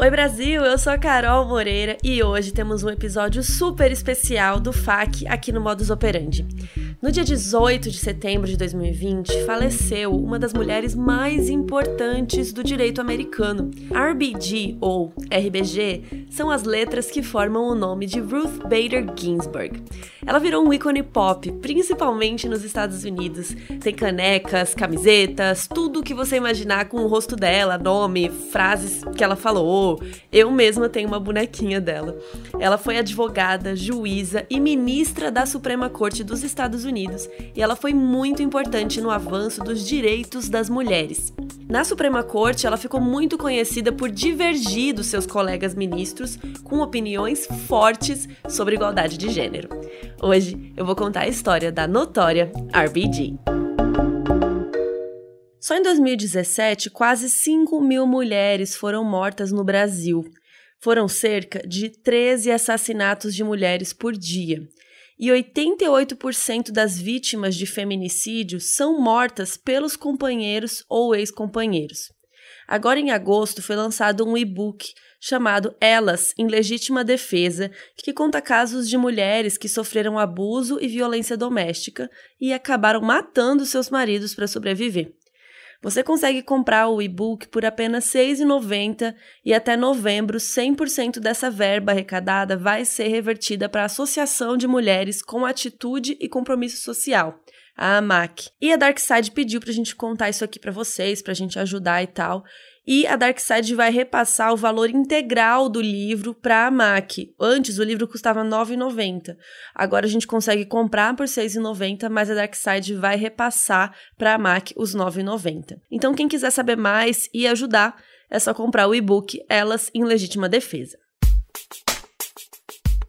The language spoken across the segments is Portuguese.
Oi Brasil, eu sou a Carol Moreira e hoje temos um episódio super especial do FAQ aqui no Modus Operandi. No dia 18 de setembro de 2020, faleceu uma das mulheres mais importantes do direito americano. RBG, ou RBG, são as letras que formam o nome de Ruth Bader Ginsburg. Ela virou um ícone pop, principalmente nos Estados Unidos. Tem canecas, camisetas, tudo que você imaginar com o rosto dela, nome, frases que ela falou. Eu mesma tenho uma bonequinha dela. Ela foi advogada, juíza e ministra da Suprema Corte dos Estados Unidos Unidos e ela foi muito importante no avanço dos direitos das mulheres. Na Suprema Corte, ela ficou muito conhecida por divergir dos seus colegas ministros com opiniões fortes sobre igualdade de gênero. Hoje eu vou contar a história da notória RBG. Só em 2017, quase 5 mil mulheres foram mortas no Brasil. Foram cerca de 13 assassinatos de mulheres por dia e 88% das vítimas de feminicídio são mortas pelos companheiros ou ex-companheiros. Agora, em agosto, foi lançado um e-book chamado Elas em Legítima Defesa, que conta casos de mulheres que sofreram abuso e violência doméstica e acabaram matando seus maridos para sobreviver. Você consegue comprar o e-book por apenas R$ 6,90 e até novembro 100% dessa verba arrecadada vai ser revertida para a Associação de Mulheres com Atitude e Compromisso Social, a AMAC. E a Darkside pediu para a gente contar isso aqui para vocês, para a gente ajudar e tal e a Darkside vai repassar o valor integral do livro para a MAC. Antes o livro custava R$ 9,90. Agora a gente consegue comprar por R$ 6,90, mas a Darkside vai repassar para a MAC os R$ 9,90. Então quem quiser saber mais e ajudar, é só comprar o e-book Elas em Legítima Defesa.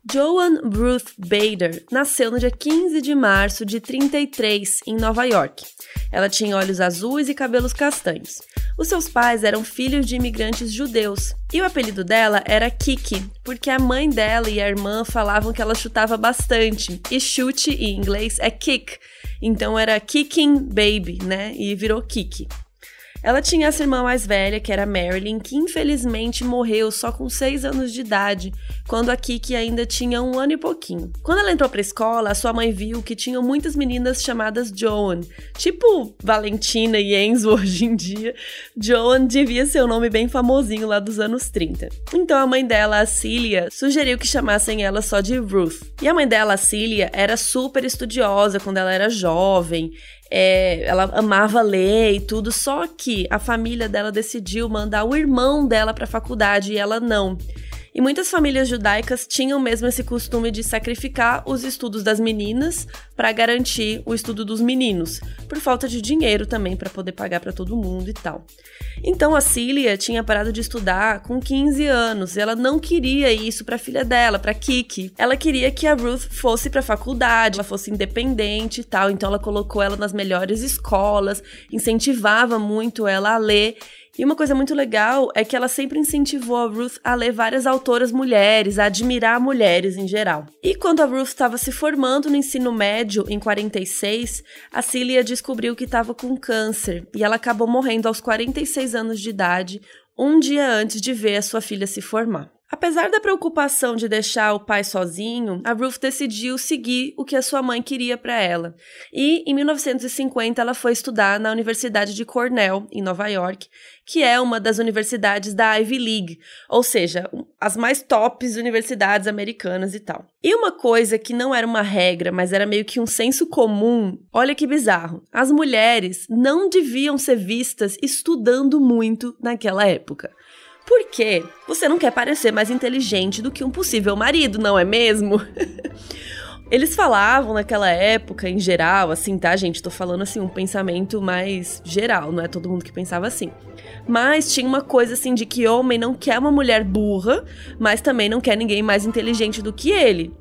Joan Ruth Bader nasceu no dia 15 de março de 33 em Nova York. Ela tinha olhos azuis e cabelos castanhos. Os seus pais eram filhos de imigrantes judeus. E o apelido dela era Kiki, porque a mãe dela e a irmã falavam que ela chutava bastante. E chute em inglês é kick. Então era Kicking Baby, né? E virou Kiki. Ela tinha essa irmã mais velha, que era Marilyn, que infelizmente morreu só com 6 anos de idade, quando a Kiki ainda tinha um ano e pouquinho. Quando ela entrou pra escola, a sua mãe viu que tinham muitas meninas chamadas Joan, tipo Valentina e Enzo hoje em dia. Joan devia ser um nome bem famosinho lá dos anos 30. Então a mãe dela, a Cília, sugeriu que chamassem ela só de Ruth. E a mãe dela, a Cília, era super estudiosa quando ela era jovem. É, ela amava ler e tudo, só que a família dela decidiu mandar o irmão dela para faculdade e ela não. E muitas famílias judaicas tinham mesmo esse costume de sacrificar os estudos das meninas para garantir o estudo dos meninos, por falta de dinheiro também para poder pagar para todo mundo e tal. Então a Cília tinha parado de estudar com 15 anos, e ela não queria isso para a filha dela, para Kiki. Ela queria que a Ruth fosse para faculdade, ela fosse independente e tal, então ela colocou ela nas melhores escolas, incentivava muito ela a ler e uma coisa muito legal é que ela sempre incentivou a Ruth a ler várias autoras mulheres, a admirar mulheres em geral. E quando a Ruth estava se formando no ensino médio, em 46, a Celia descobriu que estava com câncer e ela acabou morrendo aos 46 anos de idade, um dia antes de ver a sua filha se formar. Apesar da preocupação de deixar o pai sozinho, a Ruth decidiu seguir o que a sua mãe queria para ela. E em 1950 ela foi estudar na Universidade de Cornell, em Nova York, que é uma das universidades da Ivy League, ou seja, as mais tops universidades americanas e tal. E uma coisa que não era uma regra, mas era meio que um senso comum, olha que bizarro. As mulheres não deviam ser vistas estudando muito naquela época. Porque você não quer parecer mais inteligente do que um possível marido, não é mesmo? Eles falavam naquela época, em geral, assim, tá, gente? Tô falando assim, um pensamento mais geral, não é todo mundo que pensava assim. Mas tinha uma coisa assim de que homem não quer uma mulher burra, mas também não quer ninguém mais inteligente do que ele.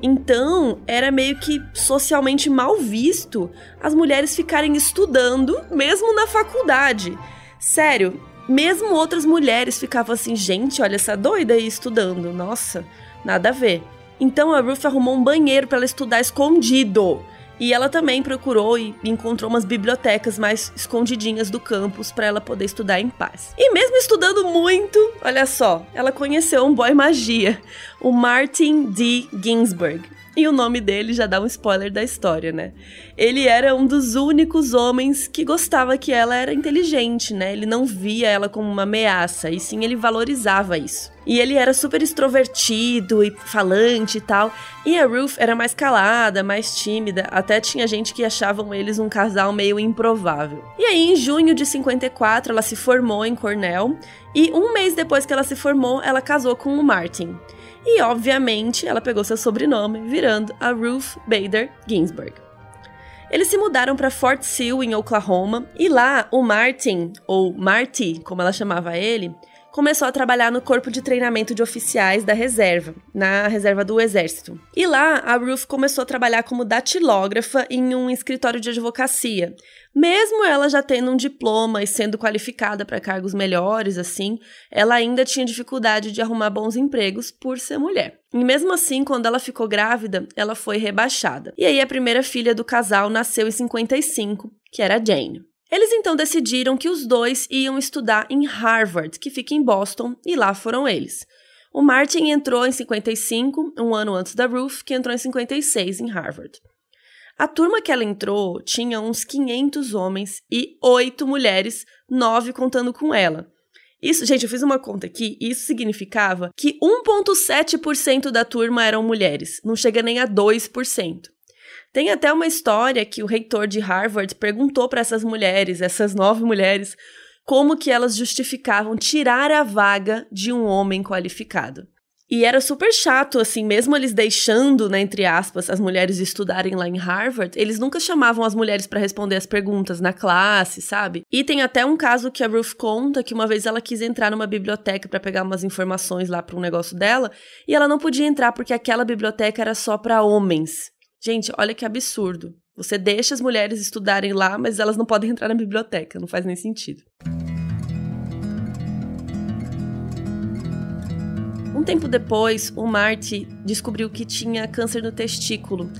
Então, era meio que socialmente mal visto as mulheres ficarem estudando, mesmo na faculdade. Sério, mesmo outras mulheres ficavam assim, gente, olha essa doida aí estudando. Nossa, nada a ver. Então a Ruth arrumou um banheiro para ela estudar escondido. E ela também procurou e encontrou umas bibliotecas mais escondidinhas do campus para ela poder estudar em paz. E mesmo estudando muito, olha só, ela conheceu um boy magia, o Martin D. Ginsburg. E o nome dele já dá um spoiler da história, né? Ele era um dos únicos homens que gostava que ela era inteligente, né? Ele não via ela como uma ameaça, e sim ele valorizava isso. E ele era super extrovertido e falante e tal. E a Ruth era mais calada, mais tímida. Até tinha gente que achavam eles um casal meio improvável. E aí, em junho de 54, ela se formou em Cornell. E um mês depois que ela se formou, ela casou com o Martin. E, obviamente, ela pegou seu sobrenome, virando a Ruth Bader Ginsburg. Eles se mudaram para Fort Sill, em Oklahoma, e lá o Martin, ou Marty, como ela chamava ele, começou a trabalhar no corpo de treinamento de oficiais da reserva, na reserva do exército. E lá, a Ruth começou a trabalhar como datilógrafa em um escritório de advocacia. Mesmo ela já tendo um diploma e sendo qualificada para cargos melhores, assim, ela ainda tinha dificuldade de arrumar bons empregos por ser mulher. E mesmo assim, quando ela ficou grávida, ela foi rebaixada. E aí a primeira filha do casal nasceu em 55, que era Jane. Eles então decidiram que os dois iam estudar em Harvard, que fica em Boston, e lá foram eles. O Martin entrou em 55, um ano antes da Ruth, que entrou em 56 em Harvard. A turma que ela entrou tinha uns 500 homens e 8 mulheres, 9 contando com ela. Isso, gente, eu fiz uma conta aqui, isso significava que 1,7% da turma eram mulheres, não chega nem a 2%. Tem até uma história que o reitor de Harvard perguntou para essas mulheres, essas nove mulheres, como que elas justificavam tirar a vaga de um homem qualificado. E era super chato, assim, mesmo eles deixando, né, entre aspas, as mulheres estudarem lá em Harvard, eles nunca chamavam as mulheres para responder as perguntas na classe, sabe? E tem até um caso que a Ruth conta que uma vez ela quis entrar numa biblioteca para pegar umas informações lá para um negócio dela, e ela não podia entrar porque aquela biblioteca era só para homens. Gente, olha que absurdo. Você deixa as mulheres estudarem lá, mas elas não podem entrar na biblioteca, não faz nem sentido. Um tempo depois, o Marty descobriu que tinha câncer no testículo.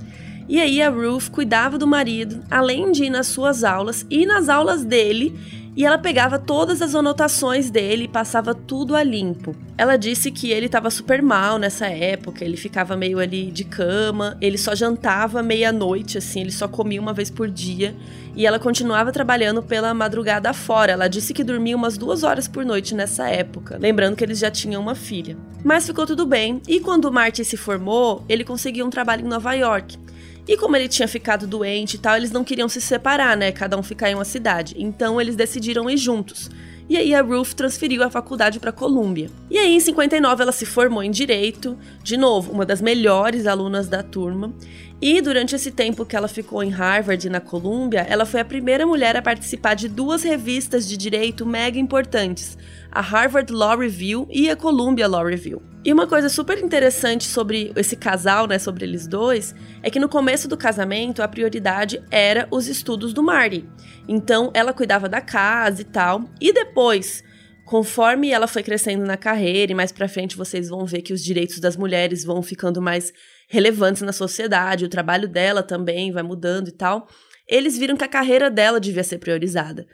E aí a Ruth cuidava do marido, além de ir nas suas aulas e nas aulas dele, e ela pegava todas as anotações dele e passava tudo a limpo. Ela disse que ele estava super mal nessa época, ele ficava meio ali de cama, ele só jantava meia-noite, assim, ele só comia uma vez por dia. E ela continuava trabalhando pela madrugada fora. Ela disse que dormia umas duas horas por noite nessa época, lembrando que eles já tinham uma filha. Mas ficou tudo bem, e quando o Marty se formou, ele conseguiu um trabalho em Nova York. E como ele tinha ficado doente e tal, eles não queriam se separar, né? Cada um ficar em uma cidade. Então eles decidiram ir juntos. E aí a Ruth transferiu a faculdade para Columbia. E aí em 59 ela se formou em direito, de novo, uma das melhores alunas da turma. E durante esse tempo que ela ficou em Harvard e na Columbia, ela foi a primeira mulher a participar de duas revistas de direito mega importantes, a Harvard Law Review e a Columbia Law Review. E uma coisa super interessante sobre esse casal, né, sobre eles dois, é que no começo do casamento a prioridade era os estudos do Marty. Então ela cuidava da casa e tal. E depois, conforme ela foi crescendo na carreira e mais para frente vocês vão ver que os direitos das mulheres vão ficando mais relevantes na sociedade, o trabalho dela também vai mudando e tal. Eles viram que a carreira dela devia ser priorizada.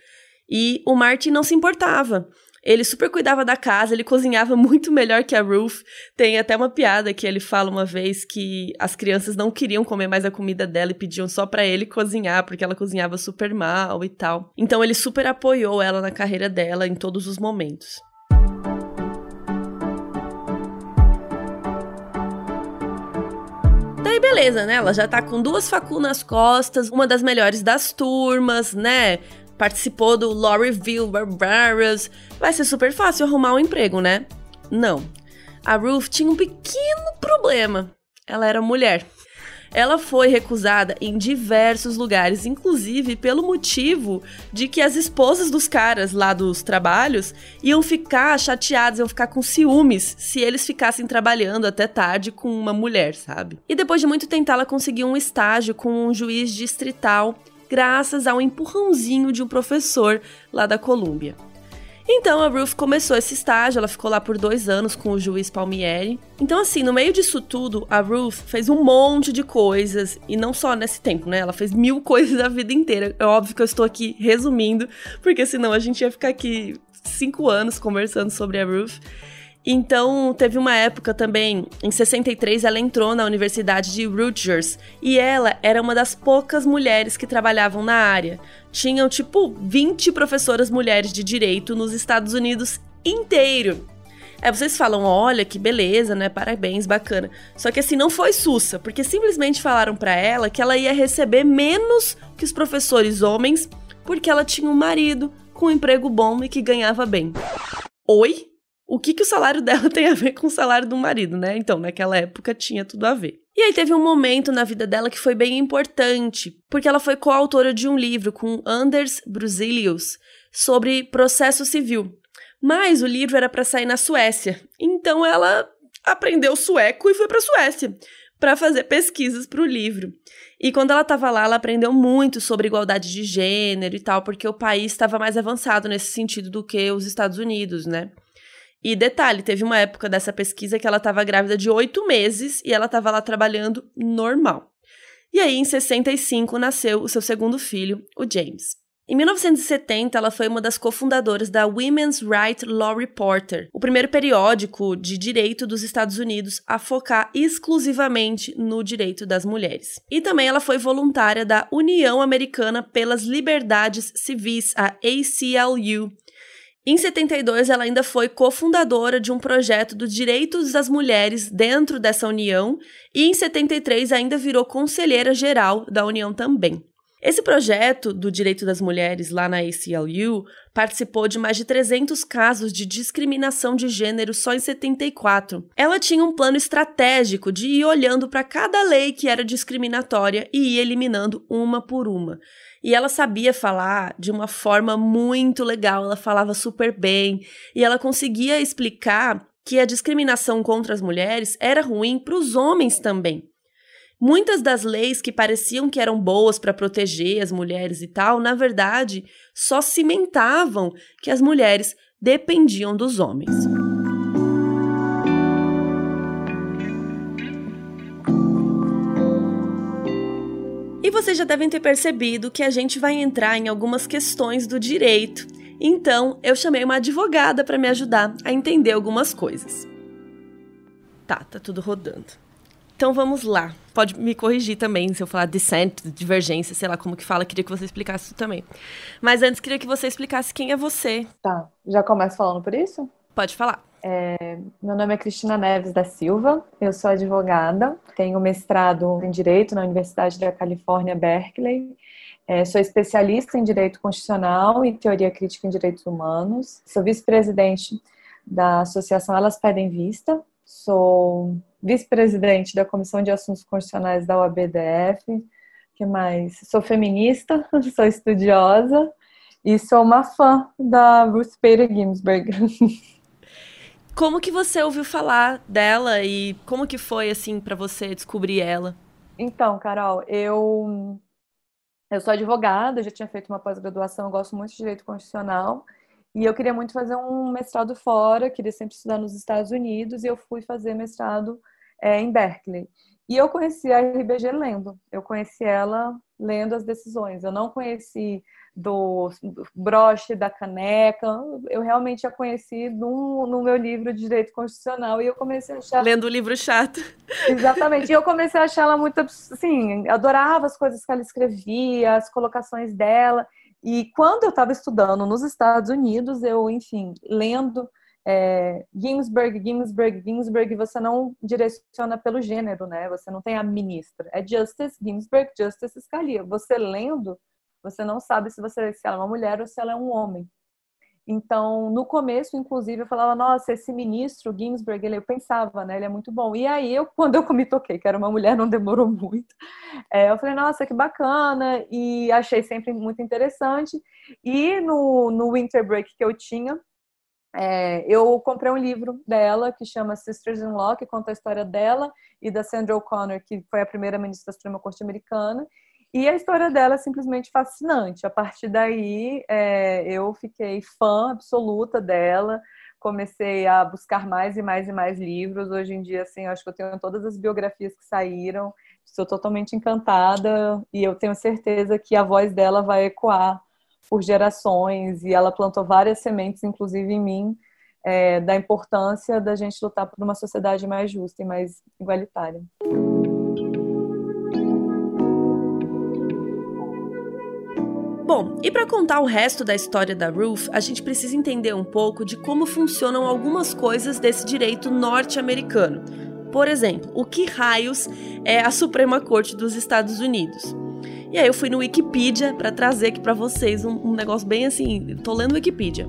E o Marty não se importava. Ele super cuidava da casa, ele cozinhava muito melhor que a Ruth. Tem até uma piada que ele fala uma vez que as crianças não queriam comer mais a comida dela e pediam só para ele cozinhar, porque ela cozinhava super mal e tal. Então ele super apoiou ela na carreira dela em todos os momentos. Daí beleza, né? Ela já tá com duas facu nas costas, uma das melhores das turmas, né? Participou do Law Review. Vai ser super fácil arrumar um emprego, né? Não. A Ruth tinha um pequeno problema. Ela era mulher. Ela foi recusada em diversos lugares, inclusive pelo motivo de que as esposas dos caras lá dos trabalhos iam ficar chateadas, iam ficar com ciúmes se eles ficassem trabalhando até tarde com uma mulher, sabe? E depois de muito tentar, ela conseguiu um estágio com um juiz distrital graças ao empurrãozinho de um professor lá da Colômbia. Então a Ruth começou esse estágio, ela ficou lá por dois anos com o juiz Palmieri. Então, assim, no meio disso tudo, a Ruth fez um monte de coisas, e não só nesse tempo, né? Ela fez mil coisas a vida inteira. É óbvio que eu estou aqui resumindo, porque senão a gente ia ficar aqui cinco anos conversando sobre a Ruth. Então, teve uma época também, em 63, ela entrou na Universidade de Rutgers e ela era uma das poucas mulheres que trabalhavam na área. Tinham, tipo, 20 professoras mulheres de direito nos Estados Unidos inteiro. É, vocês falam, olha que beleza, né? Parabéns, bacana. Só que assim, não foi sussa, porque simplesmente falaram para ela que ela ia receber menos que os professores homens, porque ela tinha um marido com um emprego bom e que ganhava bem. Oi? O que, que o salário dela tem a ver com o salário do marido, né? Então, naquela época tinha tudo a ver. E aí teve um momento na vida dela que foi bem importante, porque ela foi coautora de um livro com Anders Brusilius sobre processo civil. Mas o livro era para sair na Suécia. Então ela aprendeu sueco e foi para Suécia para fazer pesquisas para o livro. E quando ela estava lá, ela aprendeu muito sobre igualdade de gênero e tal, porque o país estava mais avançado nesse sentido do que os Estados Unidos, né? E detalhe, teve uma época dessa pesquisa que ela estava grávida de oito meses e ela estava lá trabalhando normal. E aí, em 65, nasceu o seu segundo filho, o James. Em 1970, ela foi uma das cofundadoras da Women's Right Law Reporter, o primeiro periódico de direito dos Estados Unidos a focar exclusivamente no direito das mulheres. E também ela foi voluntária da União Americana pelas Liberdades Civis, a ACLU, em 72, ela ainda foi cofundadora de um projeto dos direitos das mulheres dentro dessa união e em 73 ainda virou conselheira geral da união também. Esse projeto do direito das mulheres lá na ACLU participou de mais de 300 casos de discriminação de gênero só em 74. Ela tinha um plano estratégico de ir olhando para cada lei que era discriminatória e ir eliminando uma por uma. E ela sabia falar de uma forma muito legal, ela falava super bem e ela conseguia explicar que a discriminação contra as mulheres era ruim para os homens também. Muitas das leis que pareciam que eram boas para proteger as mulheres e tal, na verdade, só cimentavam que as mulheres dependiam dos homens. E vocês já devem ter percebido que a gente vai entrar em algumas questões do direito. Então, eu chamei uma advogada para me ajudar a entender algumas coisas. Tá, tá tudo rodando. Então vamos lá. Pode me corrigir também se eu falar dissent, divergência, sei lá como que fala. Queria que você explicasse isso também. Mas antes, queria que você explicasse quem é você. Tá. Já começo falando por isso? Pode falar. É, meu nome é Cristina Neves da Silva, eu sou advogada, tenho mestrado em Direito na Universidade da Califórnia, Berkeley. É, sou especialista em Direito Constitucional e Teoria Crítica em Direitos Humanos. Sou vice-presidente da Associação Elas Pedem Vista. Sou vice-presidente da Comissão de Assuntos Constitucionais da OABDF. que mais? Sou feminista, sou estudiosa e sou uma fã da Ruth Bader Ginsburg. Como que você ouviu falar dela e como que foi assim para você descobrir ela? Então, Carol, eu eu sou advogada, já tinha feito uma pós-graduação, gosto muito de direito constitucional e eu queria muito fazer um mestrado fora, queria sempre estudar nos Estados Unidos e eu fui fazer mestrado é, em Berkeley. E eu conheci a RBG lendo, eu conheci ela lendo as decisões. Eu não conheci do, broche, da caneca. Eu realmente a conheci no, no meu livro de Direito Constitucional e eu comecei a achar. Lendo o livro chato. Exatamente. E eu comecei a achar ela muito. Assim, adorava as coisas que ela escrevia, as colocações dela. E quando eu estava estudando nos Estados Unidos, eu, enfim, lendo é, Ginsburg, Ginsburg, Ginsburg, você não direciona pelo gênero, né? Você não tem a ministra. É Justice Ginsburg, Justice Scalia. Você lendo, você não sabe se, você, se ela é uma mulher ou se ela é um homem. Então, no começo, inclusive, eu falava, nossa, esse ministro, Ginsburg, ele, eu pensava, né, ele é muito bom. E aí, eu, quando eu me toquei que era uma mulher, não demorou muito. É, eu falei, nossa, que bacana, e achei sempre muito interessante. E no, no winter break que eu tinha, é, eu comprei um livro dela que chama Sisters in Law, que conta a história dela e da Sandra O'Connor, que foi a primeira ministra da Suprema Corte Americana. E a história dela é simplesmente fascinante. A partir daí, é, eu fiquei fã absoluta dela. Comecei a buscar mais e mais e mais livros. Hoje em dia, assim, acho que eu tenho todas as biografias que saíram. Estou totalmente encantada e eu tenho certeza que a voz dela vai ecoar por gerações. E ela plantou várias sementes, inclusive em mim, é, da importância da gente lutar por uma sociedade mais justa e mais igualitária. Bom, e para contar o resto da história da Ruth, a gente precisa entender um pouco de como funcionam algumas coisas desse direito norte-americano. Por exemplo, o que raios é a Suprema Corte dos Estados Unidos? E aí eu fui no Wikipedia para trazer aqui para vocês um, um, negócio bem assim, tô lendo Wikipedia.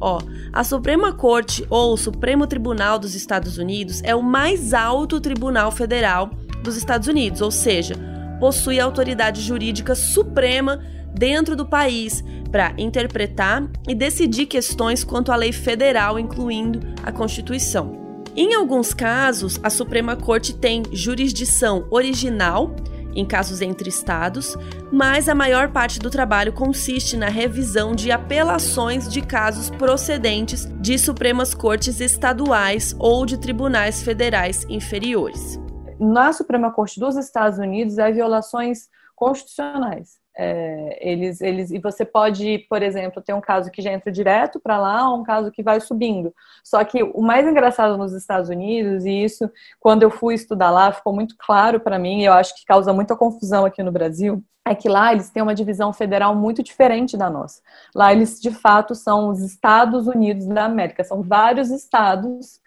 Ó, a Suprema Corte ou Supremo Tribunal dos Estados Unidos é o mais alto tribunal federal dos Estados Unidos, ou seja, possui autoridade jurídica suprema dentro do país para interpretar e decidir questões quanto à lei federal, incluindo a Constituição. Em alguns casos, a Suprema Corte tem jurisdição original em casos entre estados, mas a maior parte do trabalho consiste na revisão de apelações de casos procedentes de Supremas Cortes estaduais ou de tribunais federais inferiores. Na Suprema Corte dos Estados Unidos, há violações constitucionais. É, eles, eles, e você pode, por exemplo, ter um caso que já entra direto para lá, ou um caso que vai subindo. Só que o mais engraçado nos Estados Unidos, e isso, quando eu fui estudar lá, ficou muito claro para mim, e eu acho que causa muita confusão aqui no Brasil, é que lá eles têm uma divisão federal muito diferente da nossa. Lá eles, de fato, são os Estados Unidos da América, são vários estados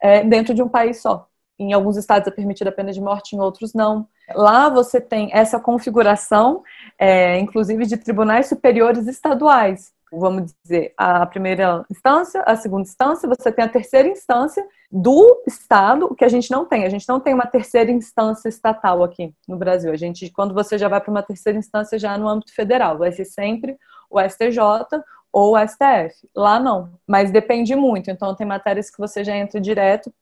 é, dentro de um país só. Em alguns estados é permitida a pena de morte, em outros não. Lá você tem essa configuração, é, inclusive de tribunais superiores estaduais. Vamos dizer, a primeira instância, a segunda instância, você tem a terceira instância do Estado, o que a gente não tem. A gente não tem uma terceira instância estatal aqui no Brasil. A gente, quando você já vai para uma terceira instância, já no âmbito federal, vai ser sempre o STJ ou o STF. Lá não, mas depende muito. Então, tem matérias que você já entra direto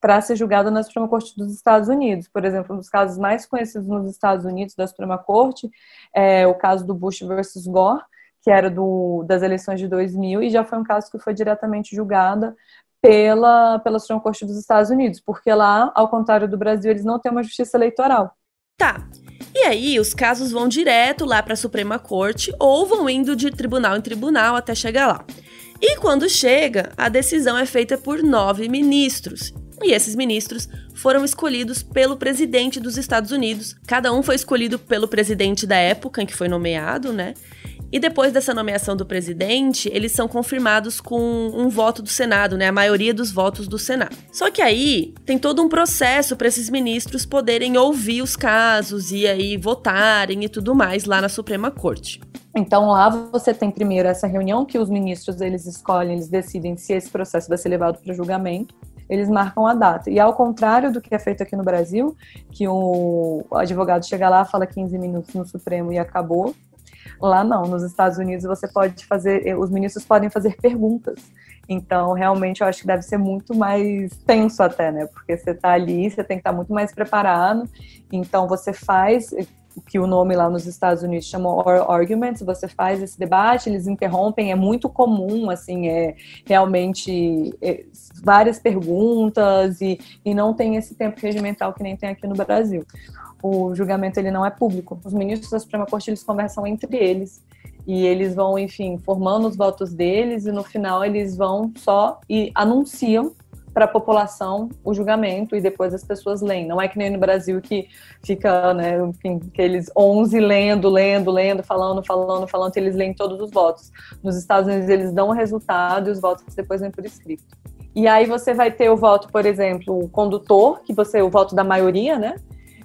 para ser julgado na Suprema Corte dos Estados Unidos. Por exemplo, um dos casos mais conhecidos nos Estados Unidos da Suprema Corte é o caso do Bush versus Gore, que era do, das eleições de 2000 e já foi um caso que foi diretamente julgado pela, pela Suprema Corte dos Estados Unidos, porque lá, ao contrário do Brasil, eles não têm uma justiça eleitoral. Tá. E aí, os casos vão direto lá para a Suprema Corte ou vão indo de tribunal em tribunal até chegar lá. E quando chega, a decisão é feita por nove ministros. E esses ministros foram escolhidos pelo presidente dos Estados Unidos. Cada um foi escolhido pelo presidente da época em que foi nomeado, né? E depois dessa nomeação do presidente, eles são confirmados com um voto do Senado, né? A maioria dos votos do Senado. Só que aí tem todo um processo para esses ministros poderem ouvir os casos e aí votarem e tudo mais lá na Suprema Corte. Então lá você tem primeiro essa reunião que os ministros eles escolhem, eles decidem se esse processo vai ser levado para julgamento eles marcam a data. E ao contrário do que é feito aqui no Brasil, que o advogado chega lá, fala 15 minutos no Supremo e acabou. Lá não, nos Estados Unidos você pode fazer, eh, os ministros podem fazer perguntas. Então, realmente, eu acho que deve ser muito mais tenso até, né? Porque você está ali, você tem que estar tá muito mais preparado. Então, você faz, que o nome lá nos Estados Unidos chama oral arguments, você faz esse debate, eles interrompem, é muito comum, assim, é realmente é, várias perguntas e, e não tem esse tempo regimental que nem tem aqui no Brasil. O julgamento ele não é público. Os ministros da Suprema Corte eles conversam entre eles e eles vão, enfim, formando os votos deles e no final eles vão só e anunciam para a população o julgamento e depois as pessoas leem. Não é que nem no Brasil que fica, né, enfim, aqueles 11 lendo, lendo, lendo, falando, falando, falando, eles leem todos os votos. Nos Estados Unidos eles dão o resultado e os votos depois vêm por escrito. E aí você vai ter o voto, por exemplo, o condutor, que você, o voto da maioria, né?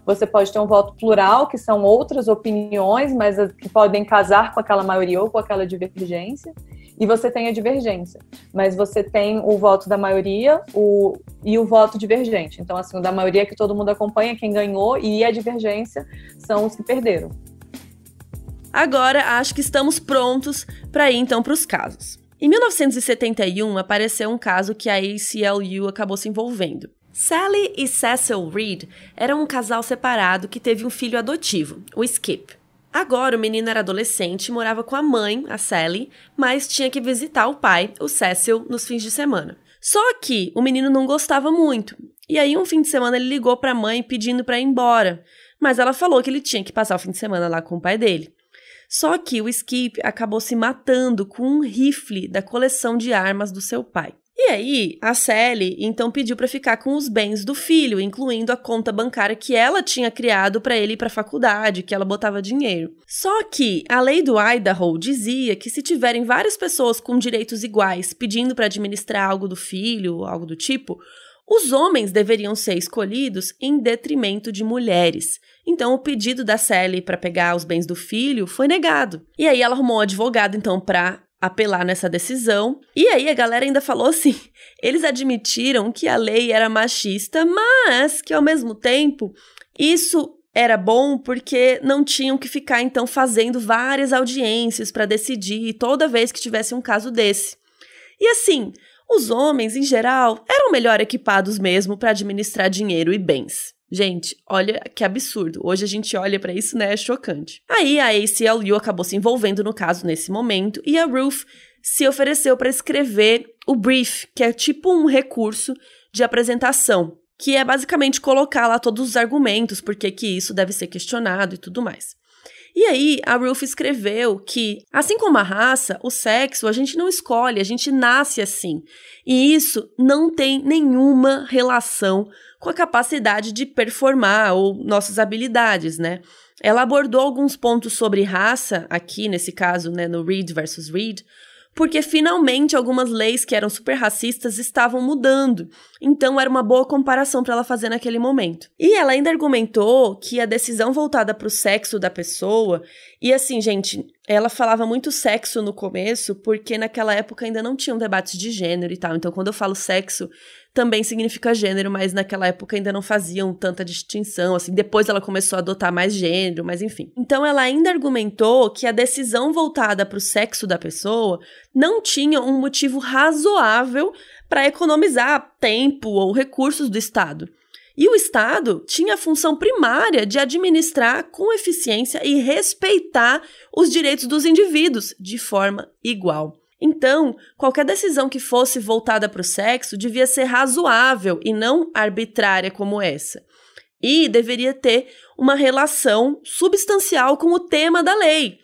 Você pode ter um voto plural, que são outras opiniões, mas que podem casar com aquela maioria ou com aquela divergência e você tem a divergência. Mas você tem o voto da maioria o, e o voto divergente. Então, assim, o da maioria que todo mundo acompanha, quem ganhou, e a divergência são os que perderam. Agora acho que estamos prontos para ir então para os casos. Em 1971 apareceu um caso que a ACLU acabou se envolvendo. Sally e Cecil Reed eram um casal separado que teve um filho adotivo, o Skip. Agora o menino era adolescente, morava com a mãe, a Sally, mas tinha que visitar o pai, o Cecil, nos fins de semana. Só que o menino não gostava muito. E aí um fim de semana ele ligou para a mãe pedindo para ir embora, mas ela falou que ele tinha que passar o fim de semana lá com o pai dele. Só que o Skip acabou se matando com um rifle da coleção de armas do seu pai. E aí, a Sally então pediu para ficar com os bens do filho, incluindo a conta bancária que ela tinha criado para ele ir para a faculdade, que ela botava dinheiro. Só que a lei do Idaho dizia que se tiverem várias pessoas com direitos iguais pedindo para administrar algo do filho, algo do tipo, os homens deveriam ser escolhidos em detrimento de mulheres. Então, o pedido da Sally para pegar os bens do filho foi negado. E aí, ela arrumou um advogado, então, para apelar nessa decisão. E aí a galera ainda falou assim: eles admitiram que a lei era machista, mas que ao mesmo tempo isso era bom porque não tinham que ficar então fazendo várias audiências para decidir toda vez que tivesse um caso desse. E assim, os homens em geral eram melhor equipados mesmo para administrar dinheiro e bens. Gente, olha que absurdo. Hoje a gente olha para isso, né? É chocante. Aí a ACLU acabou se envolvendo no caso nesse momento e a Ruth se ofereceu para escrever o brief, que é tipo um recurso de apresentação, que é basicamente colocar lá todos os argumentos, porque que isso deve ser questionado e tudo mais. E aí, a Ruth escreveu que, assim como a raça, o sexo a gente não escolhe, a gente nasce assim. E isso não tem nenhuma relação com a capacidade de performar ou nossas habilidades, né? Ela abordou alguns pontos sobre raça, aqui nesse caso, né, no Reed versus Reed, porque finalmente algumas leis que eram super racistas estavam mudando. Então era uma boa comparação para ela fazer naquele momento. E ela ainda argumentou que a decisão voltada para o sexo da pessoa, e assim, gente, ela falava muito sexo no começo, porque naquela época ainda não tinham debates de gênero e tal. Então quando eu falo sexo, também significa gênero, mas naquela época ainda não faziam tanta distinção, assim, depois ela começou a adotar mais gênero, mas enfim. Então ela ainda argumentou que a decisão voltada para o sexo da pessoa não tinha um motivo razoável para economizar tempo ou recursos do Estado. E o Estado tinha a função primária de administrar com eficiência e respeitar os direitos dos indivíduos de forma igual. Então, qualquer decisão que fosse voltada para o sexo devia ser razoável e não arbitrária como essa. E deveria ter uma relação substancial com o tema da lei,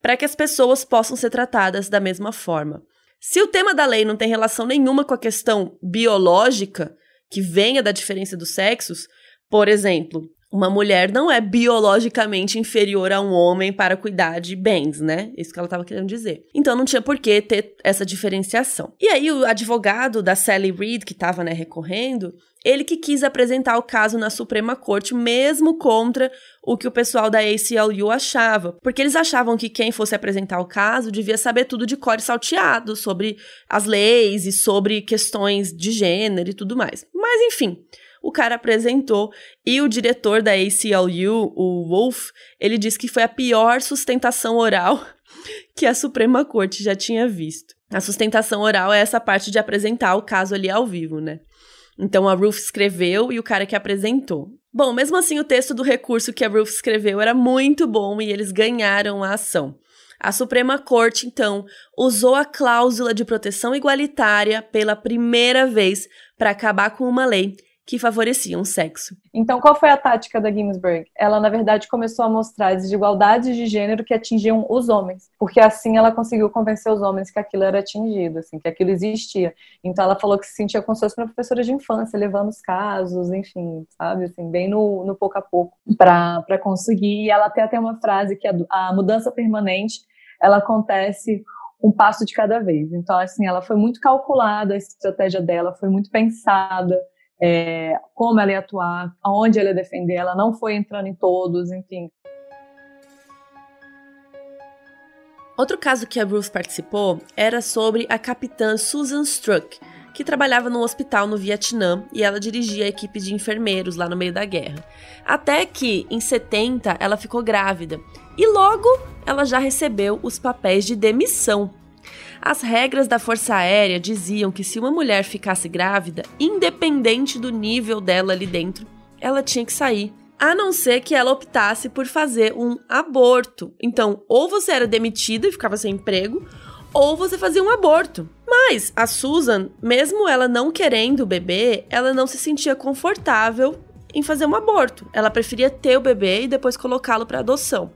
para que as pessoas possam ser tratadas da mesma forma. Se o tema da lei não tem relação nenhuma com a questão biológica, que venha da diferença dos sexos, por exemplo, uma mulher não é biologicamente inferior a um homem para cuidar de bens, né? Isso que ela estava querendo dizer. Então não tinha por que ter essa diferenciação. E aí o advogado da Sally Reed, que estava né, recorrendo, ele que quis apresentar o caso na Suprema Corte, mesmo contra o que o pessoal da ACLU achava, porque eles achavam que quem fosse apresentar o caso devia saber tudo de cor e salteado sobre as leis e sobre questões de gênero e tudo mais. Mas enfim, o cara apresentou e o diretor da ACLU, o Wolf, ele disse que foi a pior sustentação oral que a Suprema Corte já tinha visto. A sustentação oral é essa parte de apresentar o caso ali ao vivo, né? Então a Ruth escreveu e o cara que apresentou. Bom, mesmo assim, o texto do recurso que a Ruth escreveu era muito bom e eles ganharam a ação. A Suprema Corte, então, usou a cláusula de proteção igualitária pela primeira vez para acabar com uma lei que favoreciam o sexo. Então, qual foi a tática da Ginsburg? Ela, na verdade, começou a mostrar desigualdades de gênero que atingiam os homens, porque assim ela conseguiu convencer os homens que aquilo era atingido, assim, que aquilo existia. Então, ela falou que se sentia se fosse uma professora de infância, levando os casos, enfim, sabe, assim, bem no, no pouco a pouco, para conseguir. E ela tem até uma frase que a, a mudança permanente, ela acontece um passo de cada vez. Então, assim, ela foi muito calculada, a estratégia dela foi muito pensada, é, como ela ia atuar, aonde ela ia defender, ela não foi entrando em todos, enfim. Outro caso que a Ruth participou era sobre a capitã Susan Struck, que trabalhava num hospital no Vietnã e ela dirigia a equipe de enfermeiros lá no meio da guerra. Até que, em 70, ela ficou grávida e logo ela já recebeu os papéis de demissão as regras da Força Aérea diziam que se uma mulher ficasse grávida, independente do nível dela ali dentro, ela tinha que sair a não ser que ela optasse por fazer um aborto. Então, ou você era demitida e ficava sem emprego, ou você fazia um aborto. Mas a Susan, mesmo ela não querendo o bebê, ela não se sentia confortável em fazer um aborto. Ela preferia ter o bebê e depois colocá-lo para adoção.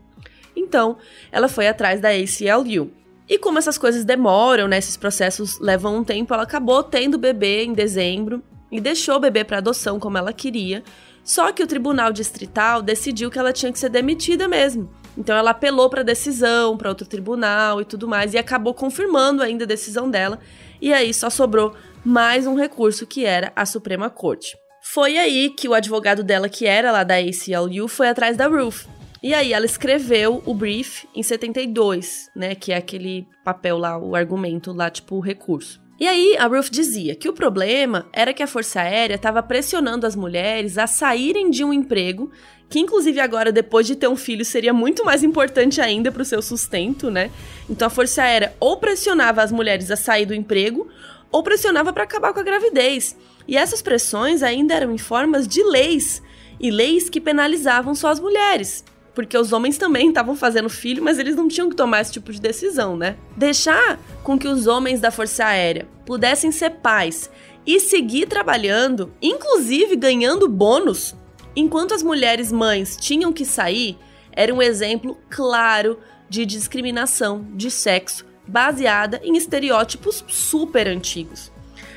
Então, ela foi atrás da ACLU. E como essas coisas demoram, né, esses processos levam um tempo, ela acabou tendo o bebê em dezembro e deixou o bebê para adoção como ela queria. Só que o tribunal distrital decidiu que ela tinha que ser demitida mesmo. Então ela apelou para decisão, para outro tribunal e tudo mais e acabou confirmando ainda a decisão dela. E aí só sobrou mais um recurso que era a Suprema Corte. Foi aí que o advogado dela, que era lá da ACLU, foi atrás da Ruth. E aí ela escreveu o brief em 72, né, que é aquele papel lá, o argumento lá, tipo o recurso. E aí a Ruth dizia que o problema era que a Força Aérea estava pressionando as mulheres a saírem de um emprego, que inclusive agora depois de ter um filho seria muito mais importante ainda para o seu sustento, né? Então a Força Aérea ou pressionava as mulheres a sair do emprego ou pressionava para acabar com a gravidez. E essas pressões ainda eram em formas de leis, e leis que penalizavam só as mulheres porque os homens também estavam fazendo filho, mas eles não tinham que tomar esse tipo de decisão, né? Deixar com que os homens da Força Aérea pudessem ser pais e seguir trabalhando, inclusive ganhando bônus, enquanto as mulheres mães tinham que sair, era um exemplo claro de discriminação de sexo baseada em estereótipos super antigos.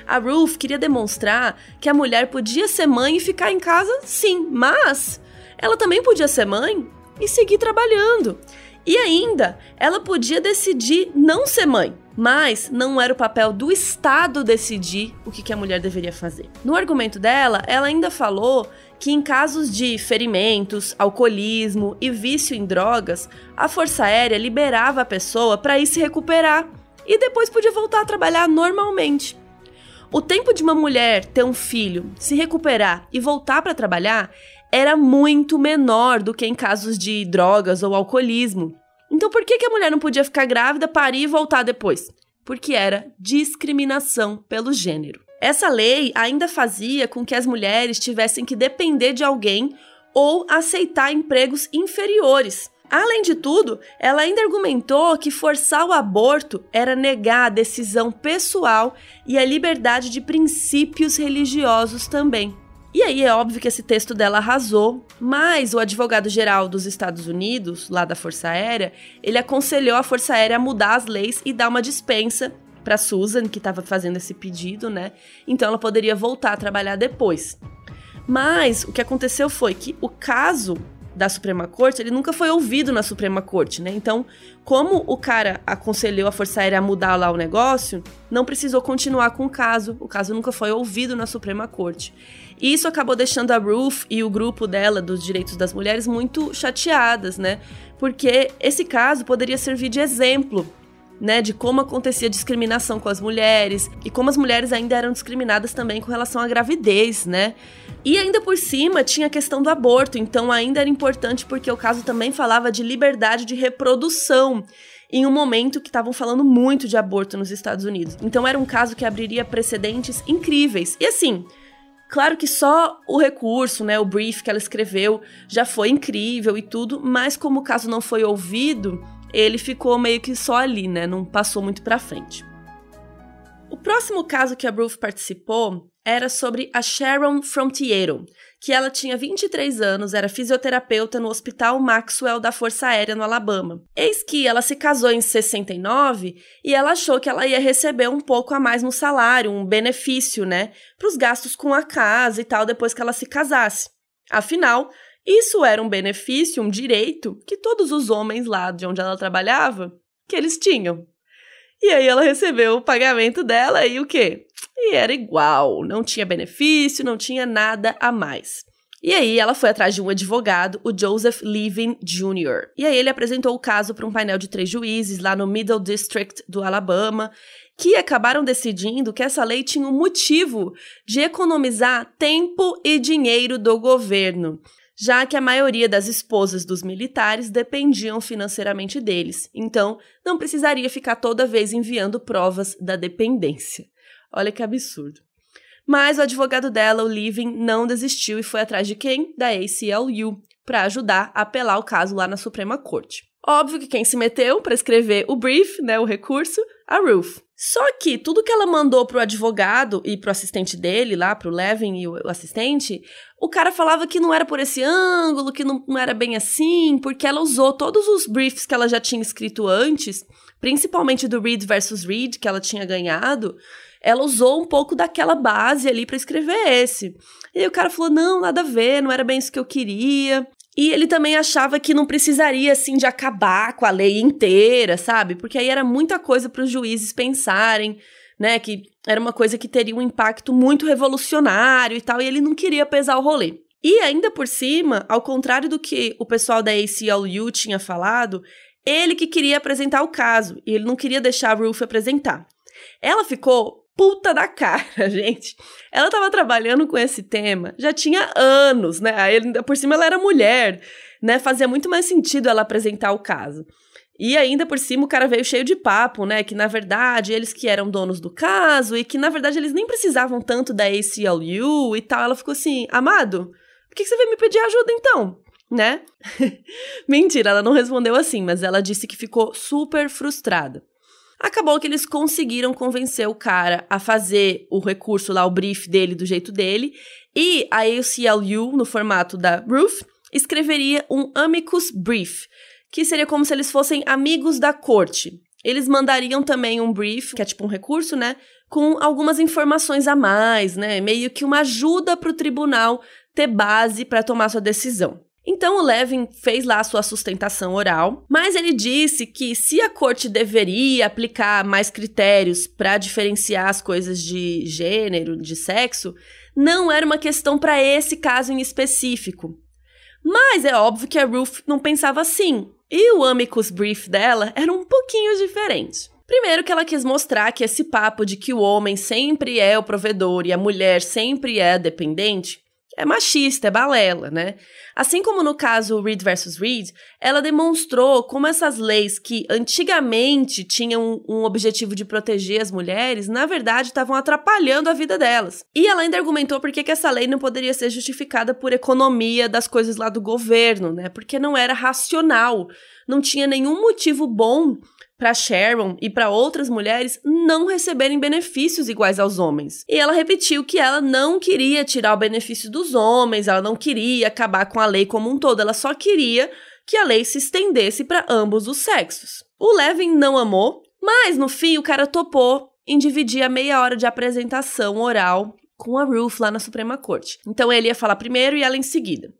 A Ruth queria demonstrar que a mulher podia ser mãe e ficar em casa, sim, mas ela também podia ser mãe e seguir trabalhando. E ainda, ela podia decidir não ser mãe, mas não era o papel do Estado decidir o que, a mulher deveria fazer. No argumento dela, ela ainda falou que em casos de ferimentos, alcoolismo e vício em drogas, a Força Aérea liberava a pessoa para ir se recuperar e depois podia voltar a trabalhar normalmente. O tempo de uma mulher ter um filho, se recuperar e voltar para trabalhar era muito menor do que em casos de drogas ou alcoolismo. Então por que, que a mulher não podia ficar grávida, parir e voltar depois? Porque era discriminação pelo gênero. Essa lei ainda fazia com que as mulheres tivessem que depender de alguém ou aceitar empregos inferiores. Além de tudo, ela ainda argumentou que forçar o aborto era negar a decisão pessoal e a liberdade de princípios religiosos também. E aí é óbvio que esse texto dela arrasou, mas o advogado-geral dos Estados Unidos, lá da Força Aérea, ele aconselhou a Força Aérea a mudar as leis e dar uma dispensa para Susan, que estava fazendo esse pedido, né? Então ela poderia voltar a trabalhar depois. Mas o que aconteceu foi que o caso da Suprema Corte, ele nunca foi ouvido na Suprema Corte, né? Então, como o cara aconselhou a Força Aérea a mudar lá o negócio, não precisou continuar com o caso. O caso nunca foi ouvido na Suprema Corte. E isso acabou deixando a Ruth e o grupo dela dos direitos das mulheres muito chateadas, né? Porque esse caso poderia servir de exemplo né, de como acontecia discriminação com as mulheres e como as mulheres ainda eram discriminadas também com relação à gravidez, né? E ainda por cima tinha a questão do aborto, então ainda era importante porque o caso também falava de liberdade de reprodução em um momento que estavam falando muito de aborto nos Estados Unidos. Então era um caso que abriria precedentes incríveis. E assim, Claro que só o recurso, né, o brief que ela escreveu já foi incrível e tudo, mas como o caso não foi ouvido, ele ficou meio que só ali, né, não passou muito para frente. O próximo caso que a Ruth participou era sobre a Sharon Frontiero, que ela tinha 23 anos, era fisioterapeuta no Hospital Maxwell da Força Aérea no Alabama. Eis que ela se casou em 69 e ela achou que ela ia receber um pouco a mais no salário, um benefício, né, para os gastos com a casa e tal depois que ela se casasse. Afinal, isso era um benefício, um direito que todos os homens lá de onde ela trabalhava, que eles tinham. E aí ela recebeu o pagamento dela e o quê? E era igual, não tinha benefício, não tinha nada a mais. E aí ela foi atrás de um advogado, o Joseph Levin Jr. E aí ele apresentou o caso para um painel de três juízes lá no Middle District do Alabama, que acabaram decidindo que essa lei tinha um motivo de economizar tempo e dinheiro do governo já que a maioria das esposas dos militares dependiam financeiramente deles, então não precisaria ficar toda vez enviando provas da dependência. Olha que absurdo. Mas o advogado dela, o Living, não desistiu e foi atrás de quem? Da ACLU, para ajudar a apelar o caso lá na Suprema Corte. Óbvio que quem se meteu para escrever o brief, né, o recurso, a Ruth. Só que tudo que ela mandou pro advogado e pro assistente dele, lá, pro Levin e o assistente, o cara falava que não era por esse ângulo, que não, não era bem assim, porque ela usou todos os briefs que ela já tinha escrito antes, principalmente do Reed versus Reed, que ela tinha ganhado, ela usou um pouco daquela base ali para escrever esse. E o cara falou: não, nada a ver, não era bem isso que eu queria. E ele também achava que não precisaria, assim, de acabar com a lei inteira, sabe? Porque aí era muita coisa para os juízes pensarem, né? Que era uma coisa que teria um impacto muito revolucionário e tal, e ele não queria pesar o rolê. E ainda por cima, ao contrário do que o pessoal da ACLU tinha falado, ele que queria apresentar o caso, e ele não queria deixar a Ruth apresentar. Ela ficou puta da cara, gente. Ela tava trabalhando com esse tema já tinha anos, né? Aí, por cima ela era mulher, né? Fazia muito mais sentido ela apresentar o caso. E ainda por cima o cara veio cheio de papo, né? Que na verdade eles que eram donos do caso e que na verdade eles nem precisavam tanto da ACLU e tal. Ela ficou assim, amado, por que você veio me pedir ajuda então? Né? Mentira, ela não respondeu assim, mas ela disse que ficou super frustrada. Acabou que eles conseguiram convencer o cara a fazer o recurso lá, o brief dele do jeito dele, e a ACLU, no formato da Ruth, escreveria um amicus brief, que seria como se eles fossem amigos da corte. Eles mandariam também um brief, que é tipo um recurso, né, com algumas informações a mais, né, meio que uma ajuda para o tribunal ter base para tomar sua decisão. Então o Levin fez lá sua sustentação oral, mas ele disse que se a corte deveria aplicar mais critérios para diferenciar as coisas de gênero, de sexo, não era uma questão para esse caso em específico. Mas é óbvio que a Ruth não pensava assim, e o amicus brief dela era um pouquinho diferente. Primeiro que ela quis mostrar que esse papo de que o homem sempre é o provedor e a mulher sempre é a dependente é machista, é balela, né? Assim como no caso Reed versus Reed, ela demonstrou como essas leis que antigamente tinham um objetivo de proteger as mulheres, na verdade estavam atrapalhando a vida delas. E ela ainda argumentou por que essa lei não poderia ser justificada por economia das coisas lá do governo, né? Porque não era racional, não tinha nenhum motivo bom para Sharon e para outras mulheres não receberem benefícios iguais aos homens. E ela repetiu que ela não queria tirar o benefício dos homens, ela não queria acabar com a lei como um todo, ela só queria que a lei se estendesse para ambos os sexos. O Levin não amou, mas no fim o cara topou em dividir a meia hora de apresentação oral com a Ruth lá na Suprema Corte. Então ele ia falar primeiro e ela em seguida.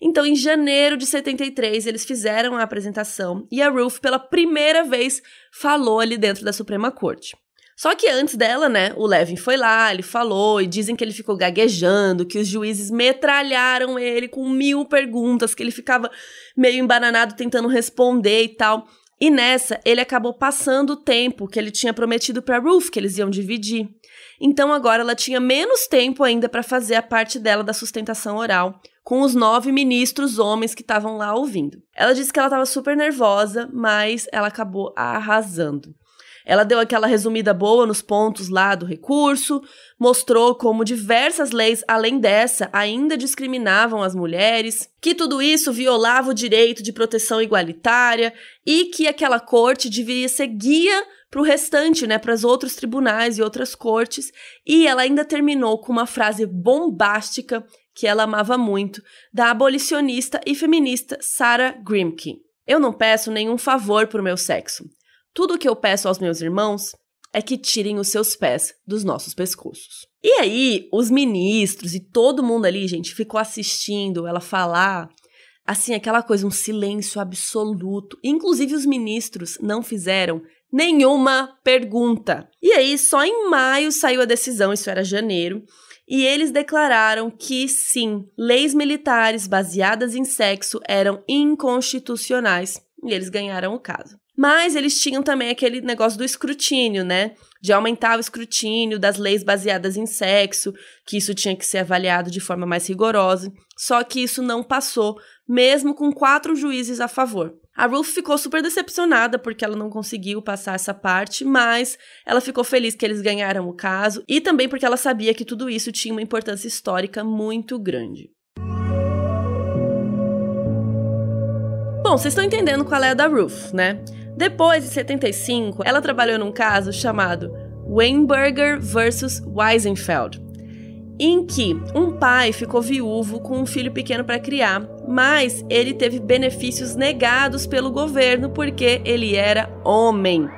Então, em janeiro de 73, eles fizeram a apresentação e a Ruth, pela primeira vez, falou ali dentro da Suprema Corte. Só que antes dela, né, o Levin foi lá, ele falou, e dizem que ele ficou gaguejando, que os juízes metralharam ele com mil perguntas, que ele ficava meio embananado tentando responder e tal. E nessa, ele acabou passando o tempo que ele tinha prometido para Ruth que eles iam dividir. Então agora ela tinha menos tempo ainda para fazer a parte dela da sustentação oral, com os nove ministros homens que estavam lá ouvindo. Ela disse que ela estava super nervosa, mas ela acabou arrasando. Ela deu aquela resumida boa nos pontos lá do recurso, mostrou como diversas leis além dessa ainda discriminavam as mulheres, que tudo isso violava o direito de proteção igualitária e que aquela corte deveria ser guia para o restante, né, para os outros tribunais e outras cortes. E ela ainda terminou com uma frase bombástica que ela amava muito, da abolicionista e feminista Sarah Grimke. Eu não peço nenhum favor por meu sexo. Tudo o que eu peço aos meus irmãos é que tirem os seus pés dos nossos pescoços. E aí, os ministros e todo mundo ali, gente, ficou assistindo ela falar, assim, aquela coisa, um silêncio absoluto. Inclusive, os ministros não fizeram nenhuma pergunta. E aí, só em maio saiu a decisão, isso era janeiro, e eles declararam que sim, leis militares baseadas em sexo eram inconstitucionais e eles ganharam o caso. Mas eles tinham também aquele negócio do escrutínio, né? De aumentar o escrutínio das leis baseadas em sexo, que isso tinha que ser avaliado de forma mais rigorosa. Só que isso não passou, mesmo com quatro juízes a favor. A Ruth ficou super decepcionada porque ela não conseguiu passar essa parte, mas ela ficou feliz que eles ganharam o caso e também porque ela sabia que tudo isso tinha uma importância histórica muito grande. Bom, vocês estão entendendo qual é a da Ruth, né? Depois de 75, ela trabalhou num caso chamado Weinberger versus Weisenfeld, em que um pai ficou viúvo com um filho pequeno para criar, mas ele teve benefícios negados pelo governo porque ele era homem.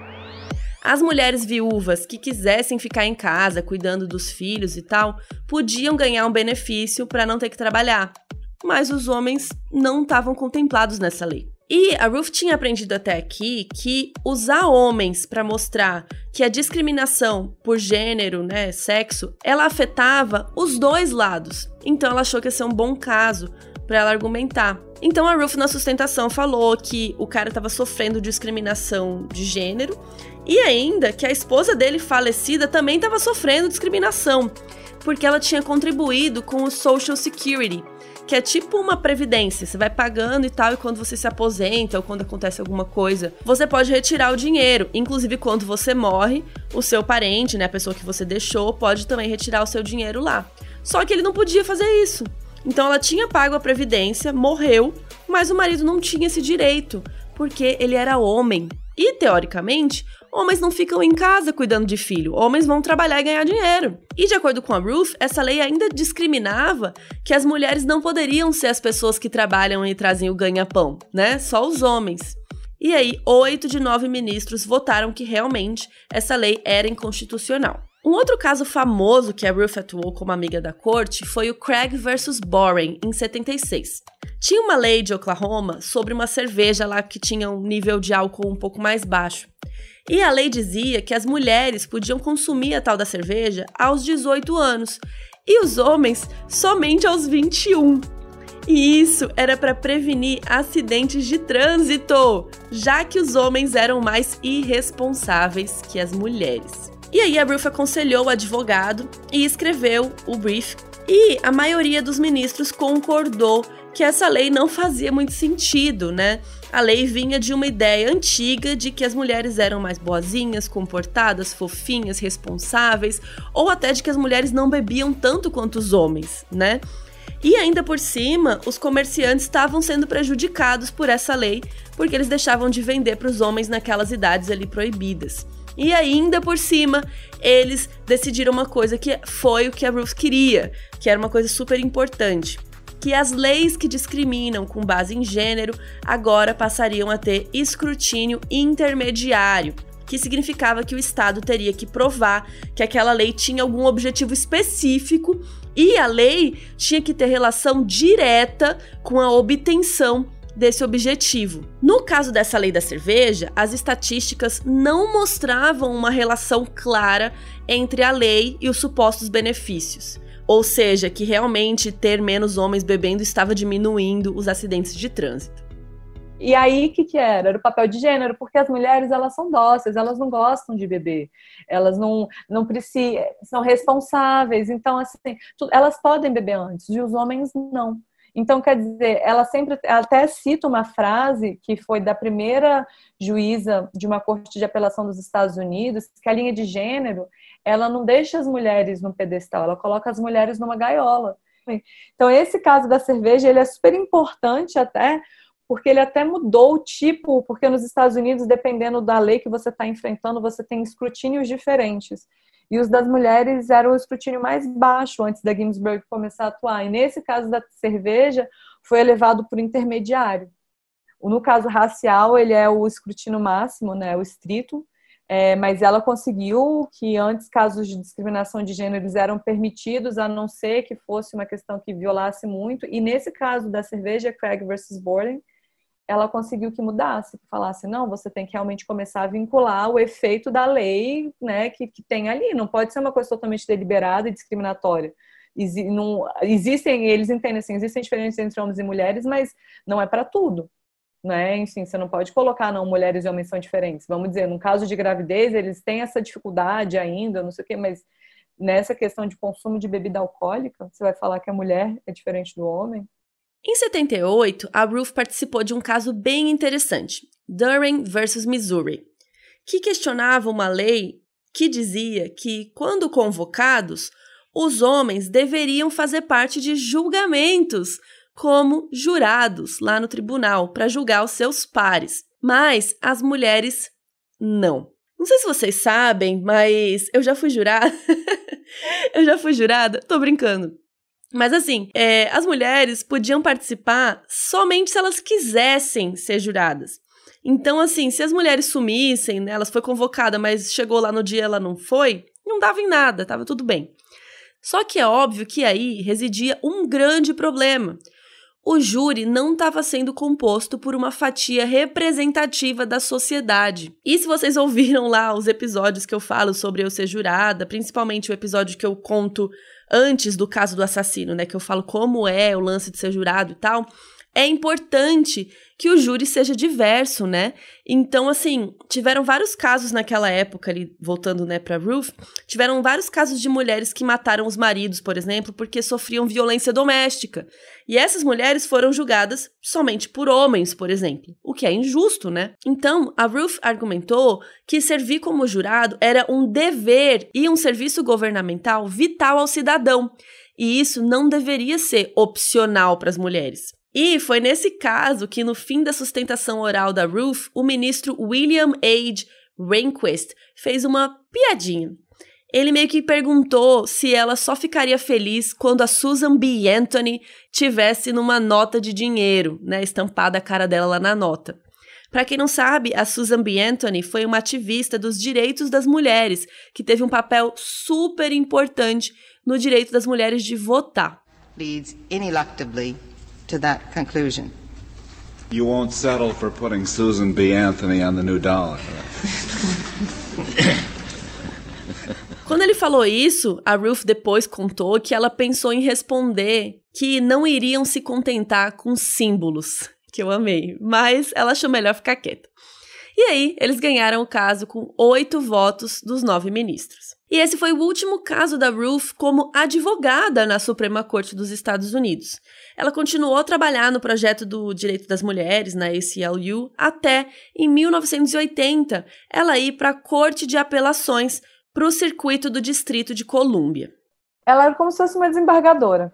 As mulheres viúvas que quisessem ficar em casa cuidando dos filhos e tal, podiam ganhar um benefício para não ter que trabalhar, mas os homens não estavam contemplados nessa lei. E a Ruth tinha aprendido até aqui que usar homens para mostrar que a discriminação por gênero, né, sexo, ela afetava os dois lados. Então ela achou que ia ser um bom caso para ela argumentar. Então a Ruth na sustentação falou que o cara estava sofrendo discriminação de gênero e ainda que a esposa dele falecida também estava sofrendo discriminação, porque ela tinha contribuído com o Social Security, que é tipo uma previdência. Você vai pagando e tal, e quando você se aposenta ou quando acontece alguma coisa, você pode retirar o dinheiro. Inclusive, quando você morre, o seu parente, né, a pessoa que você deixou, pode também retirar o seu dinheiro lá. Só que ele não podia fazer isso. Então ela tinha pago a previdência, morreu, mas o marido não tinha esse direito, porque ele era homem. E, teoricamente, homens não ficam em casa cuidando de filho, homens vão trabalhar e ganhar dinheiro. E de acordo com a Ruth, essa lei ainda discriminava que as mulheres não poderiam ser as pessoas que trabalham e trazem o ganha-pão, né? Só os homens. E aí, oito de nove ministros votaram que realmente essa lei era inconstitucional. Um outro caso famoso que a Ruth atuou como amiga da corte foi o Craig versus Boren, em 76. Tinha uma lei de Oklahoma sobre uma cerveja lá que tinha um nível de álcool um pouco mais baixo. E a lei dizia que as mulheres podiam consumir a tal da cerveja aos 18 anos e os homens somente aos 21. E isso era para prevenir acidentes de trânsito, já que os homens eram mais irresponsáveis que as mulheres. E aí a Ruth aconselhou o advogado e escreveu o brief, e a maioria dos ministros concordou que essa lei não fazia muito sentido, né? A lei vinha de uma ideia antiga de que as mulheres eram mais boazinhas, comportadas, fofinhas, responsáveis, ou até de que as mulheres não bebiam tanto quanto os homens, né? E ainda por cima, os comerciantes estavam sendo prejudicados por essa lei, porque eles deixavam de vender para os homens naquelas idades ali proibidas. E ainda por cima, eles decidiram uma coisa que foi o que a Ruth queria, que era uma coisa super importante que as leis que discriminam com base em gênero agora passariam a ter escrutínio intermediário, que significava que o Estado teria que provar que aquela lei tinha algum objetivo específico e a lei tinha que ter relação direta com a obtenção desse objetivo. No caso dessa lei da cerveja, as estatísticas não mostravam uma relação clara entre a lei e os supostos benefícios. Ou seja, que realmente ter menos homens bebendo estava diminuindo os acidentes de trânsito. E aí, o que, que era? Era o papel de gênero, porque as mulheres, elas são dóceis, elas não gostam de beber, elas não, não precisam, são responsáveis, então, assim, elas podem beber antes, e os homens não. Então, quer dizer, ela sempre até cita uma frase que foi da primeira juíza de uma corte de apelação dos Estados Unidos, que a linha de gênero ela não deixa as mulheres no pedestal, ela coloca as mulheres numa gaiola. Então, esse caso da cerveja, ele é super importante até, porque ele até mudou o tipo, porque nos Estados Unidos, dependendo da lei que você está enfrentando, você tem escrutínios diferentes. E os das mulheres eram o escrutínio mais baixo antes da Ginsburg começar a atuar. E nesse caso da cerveja, foi elevado por intermediário. No caso racial, ele é o escrutínio máximo, né, o estrito, é, mas ela conseguiu que antes casos de discriminação de gêneros eram permitidos, a não ser que fosse uma questão que violasse muito. E nesse caso da cerveja Craig versus Borden, ela conseguiu que mudasse, que falasse, não, você tem que realmente começar a vincular o efeito da lei né, que, que tem ali. Não pode ser uma coisa totalmente deliberada e discriminatória. não, existem, eles entendem assim, existem diferenças entre homens e mulheres, mas não é para tudo né? Enfim, você não pode colocar, não, mulheres e homens são diferentes. Vamos dizer, no caso de gravidez, eles têm essa dificuldade ainda, não sei o quê, mas nessa questão de consumo de bebida alcoólica, você vai falar que a mulher é diferente do homem? Em 78, a Ruth participou de um caso bem interessante, Durham versus Missouri, que questionava uma lei que dizia que, quando convocados, os homens deveriam fazer parte de julgamentos como jurados lá no tribunal para julgar os seus pares, mas as mulheres não. Não sei se vocês sabem, mas eu já fui jurada. eu já fui jurada, tô brincando. Mas assim, é, as mulheres podiam participar somente se elas quisessem ser juradas. Então, assim, se as mulheres sumissem, né, elas foi convocada, mas chegou lá no dia ela não foi, não dava em nada, tava tudo bem. Só que é óbvio que aí residia um grande problema, o júri não estava sendo composto por uma fatia representativa da sociedade. E se vocês ouviram lá os episódios que eu falo sobre eu ser jurada, principalmente o episódio que eu conto antes do caso do assassino, né, que eu falo como é o lance de ser jurado e tal, é importante que o júri seja diverso, né? Então, assim, tiveram vários casos naquela época, ali, voltando, né, pra Ruth, tiveram vários casos de mulheres que mataram os maridos, por exemplo, porque sofriam violência doméstica. E essas mulheres foram julgadas somente por homens, por exemplo, o que é injusto, né? Então, a Ruth argumentou que servir como jurado era um dever e um serviço governamental vital ao cidadão. E isso não deveria ser opcional para as mulheres. E foi nesse caso que, no fim da sustentação oral da Ruth, o ministro William H. Rehnquist fez uma piadinha. Ele meio que perguntou se ela só ficaria feliz quando a Susan B. Anthony tivesse numa nota de dinheiro, né, estampada a cara dela lá na nota. Para quem não sabe, a Susan B. Anthony foi uma ativista dos direitos das mulheres, que teve um papel super importante no direito das mulheres de votar. Leads ineluctably to that conclusion. You won't settle for putting Susan B. Anthony on the new dollar. Quando ele falou isso, a Ruth depois contou que ela pensou em responder que não iriam se contentar com símbolos, que eu amei, mas ela achou melhor ficar quieta. E aí, eles ganharam o caso com oito votos dos nove ministros. E esse foi o último caso da Ruth como advogada na Suprema Corte dos Estados Unidos. Ela continuou a trabalhar no projeto do direito das mulheres, na ACLU, até, em 1980, ela ir para a Corte de Apelações para o circuito do Distrito de Colômbia. Ela era como se fosse uma desembargadora.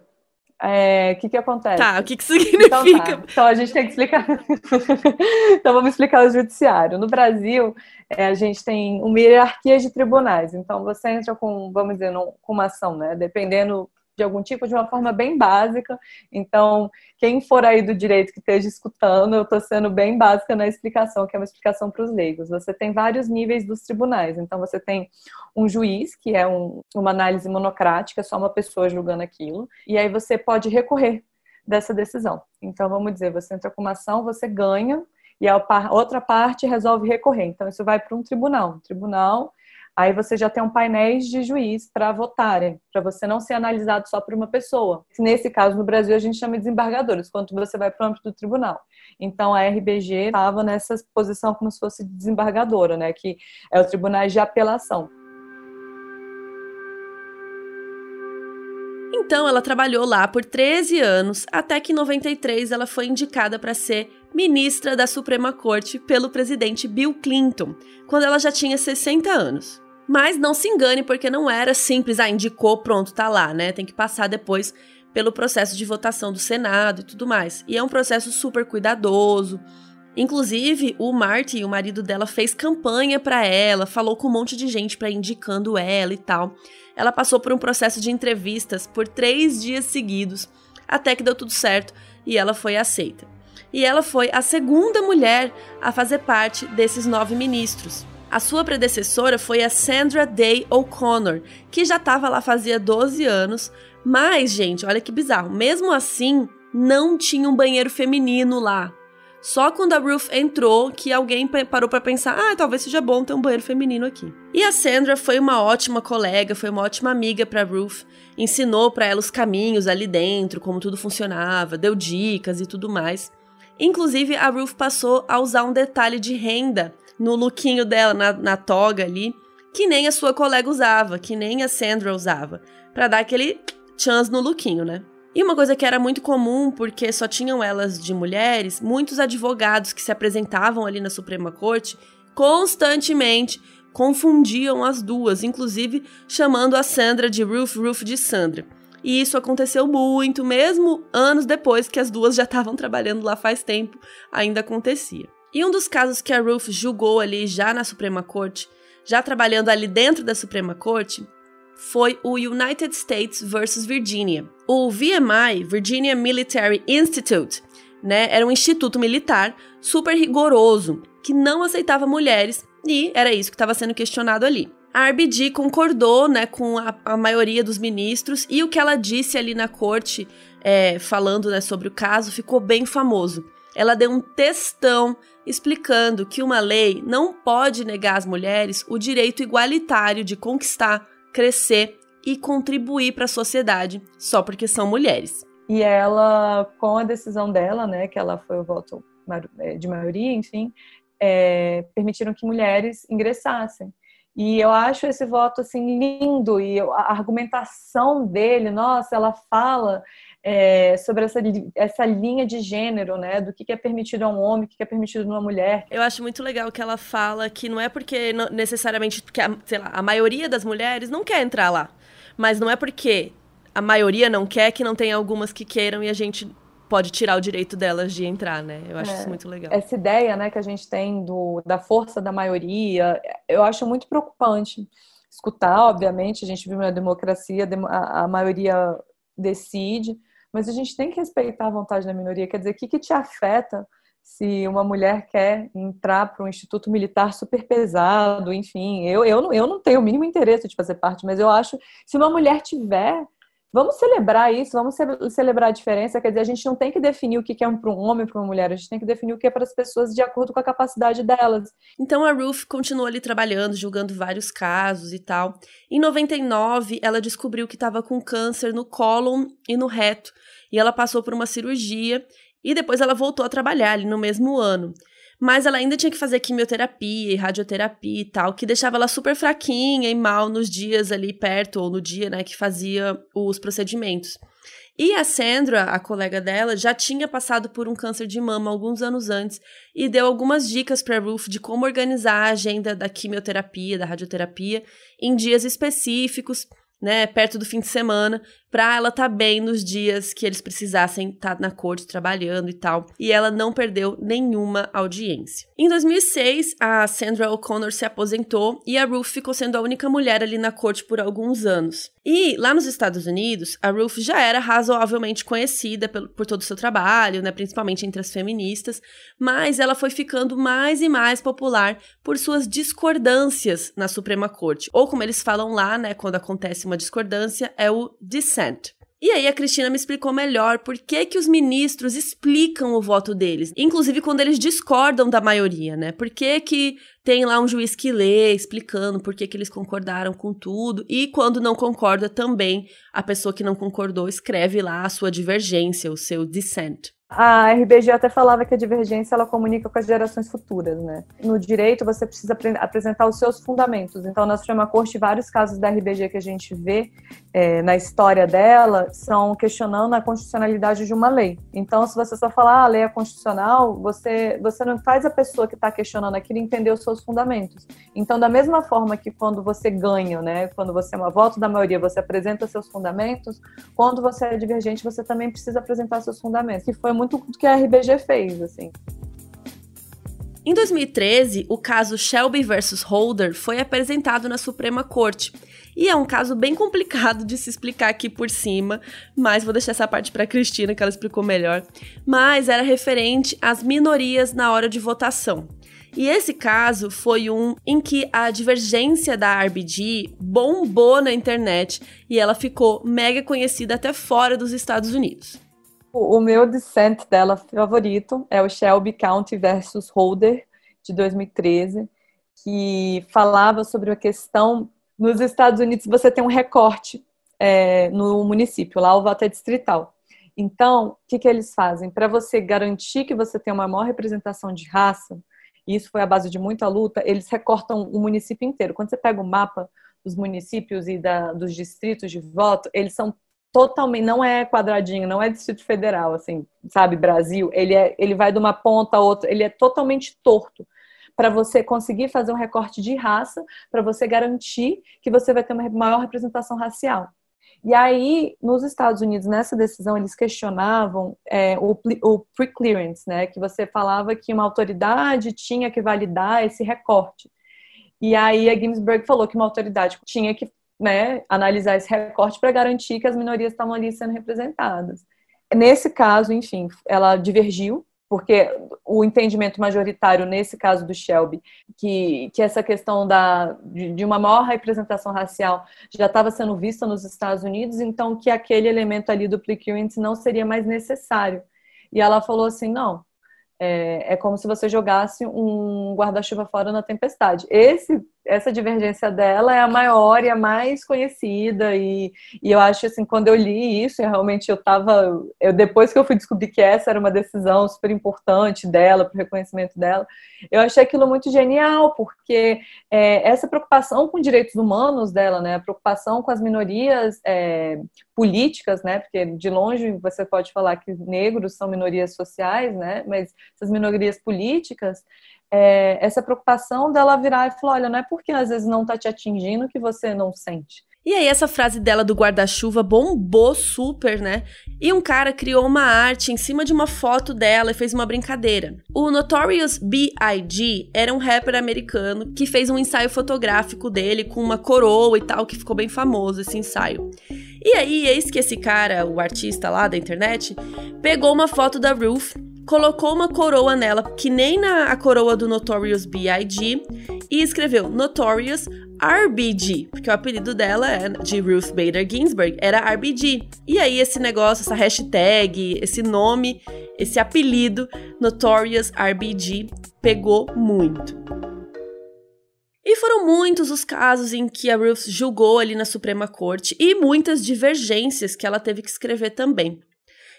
O é, que, que acontece? Tá, o que, que significa? Então, tá. então a gente tem que explicar. então vamos explicar o judiciário. No Brasil, é, a gente tem uma hierarquia de tribunais. Então você entra com, vamos dizer, com uma ação, né? Dependendo de algum tipo, de uma forma bem básica. Então, quem for aí do direito que esteja escutando, eu estou sendo bem básica na explicação, que é uma explicação para os leigos. Você tem vários níveis dos tribunais. Então, você tem um juiz, que é um, uma análise monocrática, só uma pessoa julgando aquilo, e aí você pode recorrer dessa decisão. Então, vamos dizer, você entra com uma ação, você ganha, e a outra parte resolve recorrer. Então, isso vai para um tribunal. Um tribunal Aí você já tem um painéis de juiz para votarem, para você não ser analisado só por uma pessoa. Nesse caso, no Brasil, a gente chama de desembargadores, quando você vai para o âmbito do tribunal. Então, a RBG estava nessa posição como se fosse desembargadora, né? Que é o tribunal de apelação. Então, ela trabalhou lá por 13 anos, até que em 93 ela foi indicada para ser ministra da Suprema Corte pelo presidente Bill Clinton, quando ela já tinha 60 anos. Mas não se engane, porque não era simples, ah, indicou, pronto, tá lá, né? Tem que passar depois pelo processo de votação do Senado e tudo mais. E é um processo super cuidadoso. Inclusive, o Marty, o marido dela, fez campanha para ela, falou com um monte de gente para indicando ela e tal. Ela passou por um processo de entrevistas por três dias seguidos, até que deu tudo certo e ela foi aceita. E ela foi a segunda mulher a fazer parte desses nove ministros. A sua predecessora foi a Sandra Day O'Connor, que já estava lá fazia 12 anos, mas, gente, olha que bizarro, mesmo assim, não tinha um banheiro feminino lá. Só quando a Ruth entrou que alguém parou para pensar: ah, talvez seja bom ter um banheiro feminino aqui. E a Sandra foi uma ótima colega, foi uma ótima amiga para Ruth, ensinou para ela os caminhos ali dentro, como tudo funcionava, deu dicas e tudo mais. Inclusive, a Ruth passou a usar um detalhe de renda no lookinho dela, na, na toga ali, que nem a sua colega usava, que nem a Sandra usava, para dar aquele chance no lookinho, né? E uma coisa que era muito comum, porque só tinham elas de mulheres, muitos advogados que se apresentavam ali na Suprema Corte constantemente confundiam as duas, inclusive chamando a Sandra de Ruth, Ruth de Sandra. E isso aconteceu muito, mesmo anos depois que as duas já estavam trabalhando lá faz tempo, ainda acontecia. E um dos casos que a Ruth julgou ali já na Suprema Corte, já trabalhando ali dentro da Suprema Corte, foi o United States versus Virginia. O VMI, Virginia Military Institute, né, era um instituto militar super rigoroso que não aceitava mulheres e era isso que estava sendo questionado ali. A RBG concordou né, com a, a, maioria dos ministros e o que ela disse ali na corte, é, falando né, sobre o caso, ficou bem famoso. Ela deu um textão explicando que uma lei não pode negar às mulheres o direito igualitário de conquistar crescer e contribuir para a sociedade só porque são mulheres. E ela, com a decisão dela, né, que ela foi o voto é, de maioria, enfim, é, permitiram que mulheres ingressassem. E eu acho esse voto assim lindo e a argumentação dele, nossa, ela fala é, sobre essa, essa linha de gênero, né? Do que, que é permitido a um homem, o que, que é permitido a uma mulher. Eu acho muito legal que ela fala que não é porque necessariamente porque a, sei lá, a maioria das mulheres não quer entrar lá. Mas não é porque a maioria não quer que não tem algumas que queiram e a gente pode tirar o direito delas de entrar, né? Eu acho é, isso muito legal. Essa ideia, né, que a gente tem do, da força da maioria, eu acho muito preocupante escutar, obviamente, a gente vive na democracia, a maioria decide, mas a gente tem que respeitar a vontade da minoria. Quer dizer, o que, que te afeta se uma mulher quer entrar para um instituto militar super pesado, enfim, eu, eu, eu não tenho o mínimo interesse de fazer parte, mas eu acho se uma mulher tiver Vamos celebrar isso, vamos celebrar a diferença. Quer dizer, a gente não tem que definir o que é para um homem para uma mulher, a gente tem que definir o que é para as pessoas de acordo com a capacidade delas. Então a Ruth continuou ali trabalhando, julgando vários casos e tal. Em 99, ela descobriu que estava com câncer no cólon e no reto, e ela passou por uma cirurgia e depois ela voltou a trabalhar ali no mesmo ano. Mas ela ainda tinha que fazer quimioterapia e radioterapia e tal, que deixava ela super fraquinha e mal nos dias ali perto, ou no dia, né, que fazia os procedimentos. E a Sandra, a colega dela, já tinha passado por um câncer de mama alguns anos antes e deu algumas dicas para Ruth de como organizar a agenda da quimioterapia, da radioterapia, em dias específicos né, perto do fim de semana, para ela tá bem nos dias que eles precisassem estar tá na corte trabalhando e tal. E ela não perdeu nenhuma audiência. Em 2006, a Sandra O'Connor se aposentou e a Ruth ficou sendo a única mulher ali na corte por alguns anos. E lá nos Estados Unidos, a Ruth já era razoavelmente conhecida por, por todo o seu trabalho, né, principalmente entre as feministas, mas ela foi ficando mais e mais popular por suas discordâncias na Suprema Corte, ou como eles falam lá, né, quando acontece uma discordância, é o dissent. E aí a Cristina me explicou melhor por que que os ministros explicam o voto deles, inclusive quando eles discordam da maioria, né? Por que que tem lá um juiz que lê explicando por que que eles concordaram com tudo e quando não concorda também a pessoa que não concordou escreve lá a sua divergência, o seu dissent. A RBG até falava que a divergência ela comunica com as gerações futuras, né? No direito você precisa apresentar os seus fundamentos. Então, na Suprema Corte, vários casos da RBG que a gente vê é, na história dela são questionando a constitucionalidade de uma lei. Então, se você só falar ah, a lei é constitucional, você você não faz a pessoa que está questionando aquilo entender os seus fundamentos. Então, da mesma forma que quando você ganha, né? Quando você é uma voto da maioria, você apresenta seus fundamentos. Quando você é divergente, você também precisa apresentar seus fundamentos. Que foi muito do que a RBG fez, assim. Em 2013, o caso Shelby versus Holder foi apresentado na Suprema Corte. E é um caso bem complicado de se explicar aqui por cima, mas vou deixar essa parte para Cristina que ela explicou melhor. Mas era referente às minorias na hora de votação. E esse caso foi um em que a divergência da RBG bombou na internet e ela ficou mega conhecida até fora dos Estados Unidos. O meu dissent dela favorito é o Shelby County versus Holder, de 2013, que falava sobre a questão. Nos Estados Unidos, você tem um recorte é, no município, lá o voto é distrital. Então, o que, que eles fazem? Para você garantir que você tem uma maior representação de raça, e isso foi a base de muita luta, eles recortam o município inteiro. Quando você pega o mapa dos municípios e da, dos distritos de voto, eles são totalmente, não é quadradinho, não é Distrito Federal, assim, sabe, Brasil. Ele, é, ele vai de uma ponta a outra, ele é totalmente torto para você conseguir fazer um recorte de raça, para você garantir que você vai ter uma maior representação racial. E aí, nos Estados Unidos, nessa decisão, eles questionavam é, o, o pre-clearance, né? Que você falava que uma autoridade tinha que validar esse recorte. E aí a Ginsburg falou que uma autoridade tinha que né, analisar esse recorte para garantir que as minorias estavam ali sendo representadas. Nesse caso, enfim, ela divergiu porque o entendimento majoritário nesse caso do Shelby, que, que essa questão da, de, de uma maior representação racial já estava sendo vista nos Estados Unidos, então que aquele elemento ali do precurrence não seria mais necessário. E ela falou assim, não, é, é como se você jogasse um guarda-chuva fora na tempestade. Esse essa divergência dela é a maior e a mais conhecida e, e eu acho assim quando eu li isso realmente eu estava eu depois que eu fui descobrir que essa era uma decisão super importante dela para o reconhecimento dela eu achei aquilo muito genial porque é, essa preocupação com direitos humanos dela né a preocupação com as minorias é, políticas né porque de longe você pode falar que negros são minorias sociais né mas essas minorias políticas é, essa preocupação dela virar e falar: olha, não é porque às vezes não está te atingindo que você não sente. E aí, essa frase dela do guarda-chuva bombou super, né? E um cara criou uma arte em cima de uma foto dela e fez uma brincadeira. O Notorious B.I.G. era um rapper americano que fez um ensaio fotográfico dele com uma coroa e tal, que ficou bem famoso esse ensaio. E aí, eis que esse cara, o artista lá da internet, pegou uma foto da Ruth colocou uma coroa nela, que nem na a coroa do Notorious B.I.G., e escreveu Notorious RBG, porque o apelido dela é de Ruth Bader Ginsburg, era RBG. E aí esse negócio, essa hashtag, esse nome, esse apelido Notorious RBG pegou muito. E foram muitos os casos em que a Ruth julgou ali na Suprema Corte e muitas divergências que ela teve que escrever também.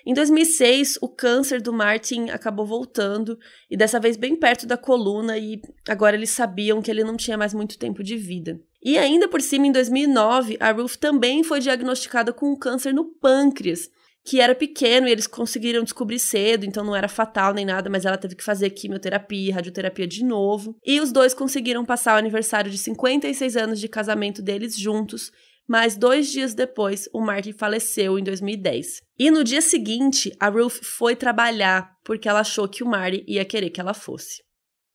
Em 2006, o câncer do Martin acabou voltando, e dessa vez bem perto da coluna, e agora eles sabiam que ele não tinha mais muito tempo de vida. E ainda por cima, em 2009, a Ruth também foi diagnosticada com um câncer no pâncreas, que era pequeno e eles conseguiram descobrir cedo, então não era fatal nem nada, mas ela teve que fazer quimioterapia, radioterapia de novo. E os dois conseguiram passar o aniversário de 56 anos de casamento deles juntos, mas dois dias depois, o Martin faleceu em 2010. E no dia seguinte, a Ruth foi trabalhar porque ela achou que o Marty ia querer que ela fosse.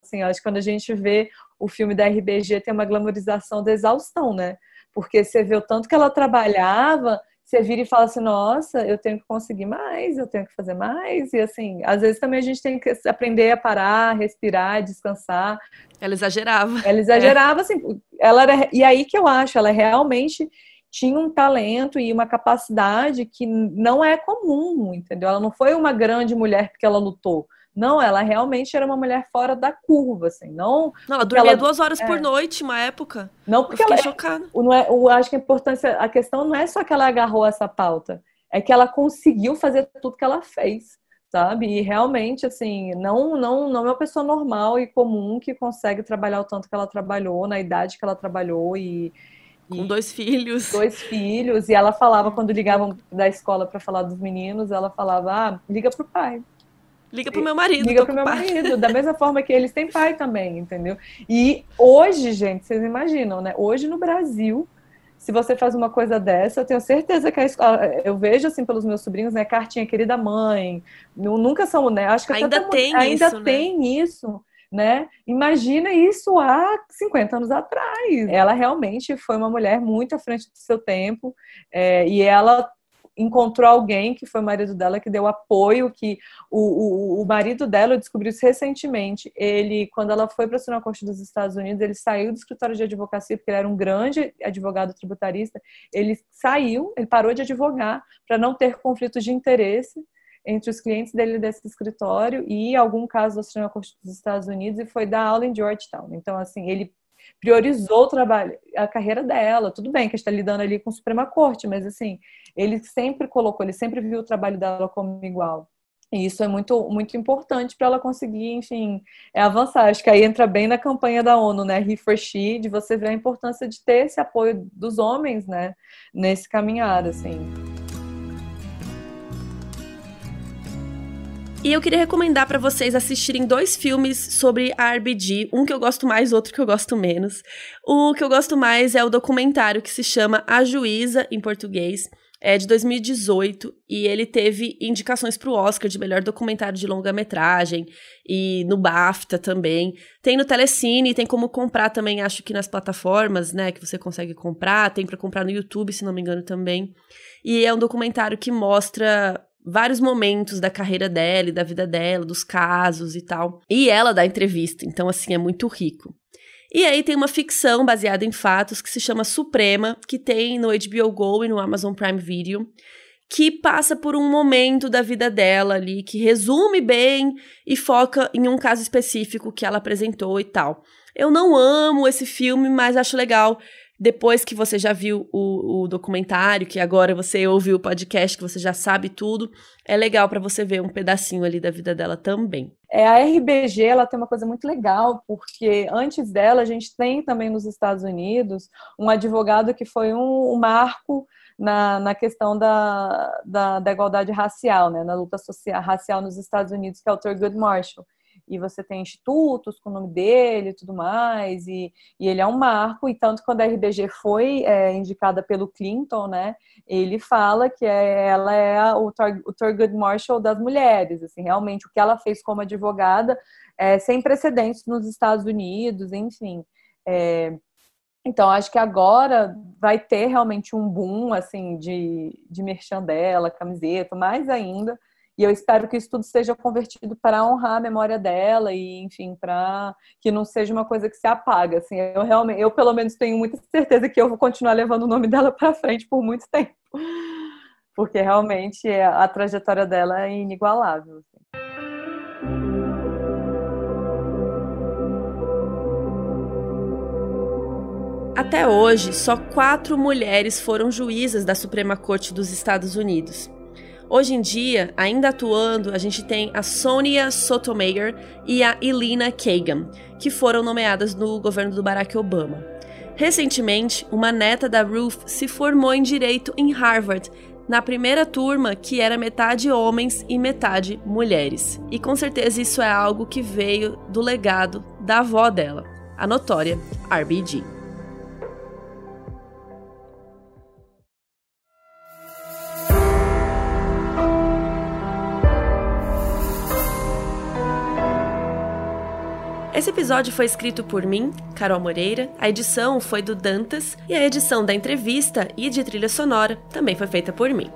Assim, acho que quando a gente vê o filme da RBG tem uma glamorização da exaustão, né? Porque você vê o tanto que ela trabalhava, você vira e fala assim, nossa, eu tenho que conseguir mais, eu tenho que fazer mais. E assim, às vezes também a gente tem que aprender a parar, respirar, descansar. Ela exagerava. Ela exagerava, é. assim, ela era, e aí que eu acho, ela realmente tinha um talento e uma capacidade que não é comum, entendeu? Ela não foi uma grande mulher porque ela lutou. Não, ela realmente era uma mulher fora da curva, assim. Não, não ela dormia ela, duas horas é, por noite, uma época. Não porque eu fiquei ela, chocada. Não é, eu acho que a importância, a questão não é só que ela agarrou essa pauta, é que ela conseguiu fazer tudo que ela fez sabe? E realmente, assim, não, não, não é uma pessoa normal e comum que consegue trabalhar o tanto que ela trabalhou, na idade que ela trabalhou e. Com e dois filhos. Dois filhos. E ela falava, quando ligavam da escola para falar dos meninos, ela falava: ah, liga pro pai. Liga pro meu marido. Liga pro meu marido. Da mesma forma que eles têm pai também, entendeu? E hoje, gente, vocês imaginam, né? Hoje no Brasil, se você faz uma coisa dessa, eu tenho certeza que a escola, eu vejo assim pelos meus sobrinhos, né, cartinha querida mãe, nunca são, né, acho que ainda tem ainda isso, tem né? isso, né? Imagina isso há 50 anos atrás. Ela realmente foi uma mulher muito à frente do seu tempo, é, e ela encontrou alguém que foi o marido dela que deu apoio, que o, o, o marido dela descobriu isso recentemente. Ele, quando ela foi para a Suprema Corte dos Estados Unidos, ele saiu do escritório de advocacia porque ele era um grande advogado tributarista. Ele saiu, ele parou de advogar para não ter conflitos de interesse entre os clientes dele desse escritório e algum caso da Suprema Corte dos Estados Unidos e foi dar aula em Georgetown. Então, assim, ele priorizou o trabalho, a carreira dela. Tudo bem que está lidando ali com a Suprema Corte, mas assim, ele sempre colocou, ele sempre viu o trabalho dela como igual. E isso é muito, muito importante para ela conseguir, enfim, é avançar. Acho que aí entra bem na campanha da ONU, né? He for She, de você ver a importância de ter esse apoio dos homens, né? Nesse caminhar, assim. E eu queria recomendar para vocês assistirem dois filmes sobre a RBG, um que eu gosto mais, outro que eu gosto menos. O que eu gosto mais é o documentário que se chama A Juíza em português é de 2018 e ele teve indicações para o Oscar de melhor documentário de longa-metragem e no BAFTA também. Tem no Telecine, tem como comprar também, acho que nas plataformas, né, que você consegue comprar, tem para comprar no YouTube, se não me engano também. E é um documentário que mostra vários momentos da carreira dela e da vida dela, dos casos e tal. E ela dá entrevista, então assim é muito rico. E aí tem uma ficção baseada em fatos que se chama Suprema, que tem no HBO Go e no Amazon Prime Video, que passa por um momento da vida dela ali, que resume bem e foca em um caso específico que ela apresentou e tal. Eu não amo esse filme, mas acho legal depois que você já viu o, o, documentário, que agora você ouviu o podcast, que você já sabe tudo, é legal para você ver um pedacinho ali da vida dela também. É, a RBG ela tem uma coisa muito legal, porque antes dela a gente tem também nos Estados Unidos um advogado que foi um, um marco na, na questão da, da, da, igualdade racial, né, na luta social, racial nos Estados Unidos, que é o Thurgood Marshall e você tem institutos com o nome dele e tudo mais, e, e ele é um marco, e tanto quando a RBG foi é, indicada pelo Clinton, né, ele fala que é, ela é o, o Thurgood Marshall das mulheres, assim, realmente o que ela fez como advogada é sem precedentes nos Estados Unidos, enfim. É, então, acho que agora vai ter realmente um boom, assim, de, de camiseta, mais ainda, e eu espero que isso tudo seja convertido para honrar a memória dela e, enfim, para que não seja uma coisa que se apaga. Assim, eu realmente, eu pelo menos tenho muita certeza que eu vou continuar levando o nome dela para frente por muito tempo, porque realmente a trajetória dela é inigualável. Assim. Até hoje, só quatro mulheres foram juízas da Suprema Corte dos Estados Unidos. Hoje em dia, ainda atuando, a gente tem a Sonia Sotomayor e a Elina Kagan, que foram nomeadas no governo do Barack Obama. Recentemente, uma neta da Ruth se formou em direito em Harvard, na primeira turma que era metade homens e metade mulheres. E com certeza isso é algo que veio do legado da avó dela, a notória RBG. Esse episódio foi escrito por mim, Carol Moreira, a edição foi do Dantas e a edição da entrevista e de trilha sonora também foi feita por mim.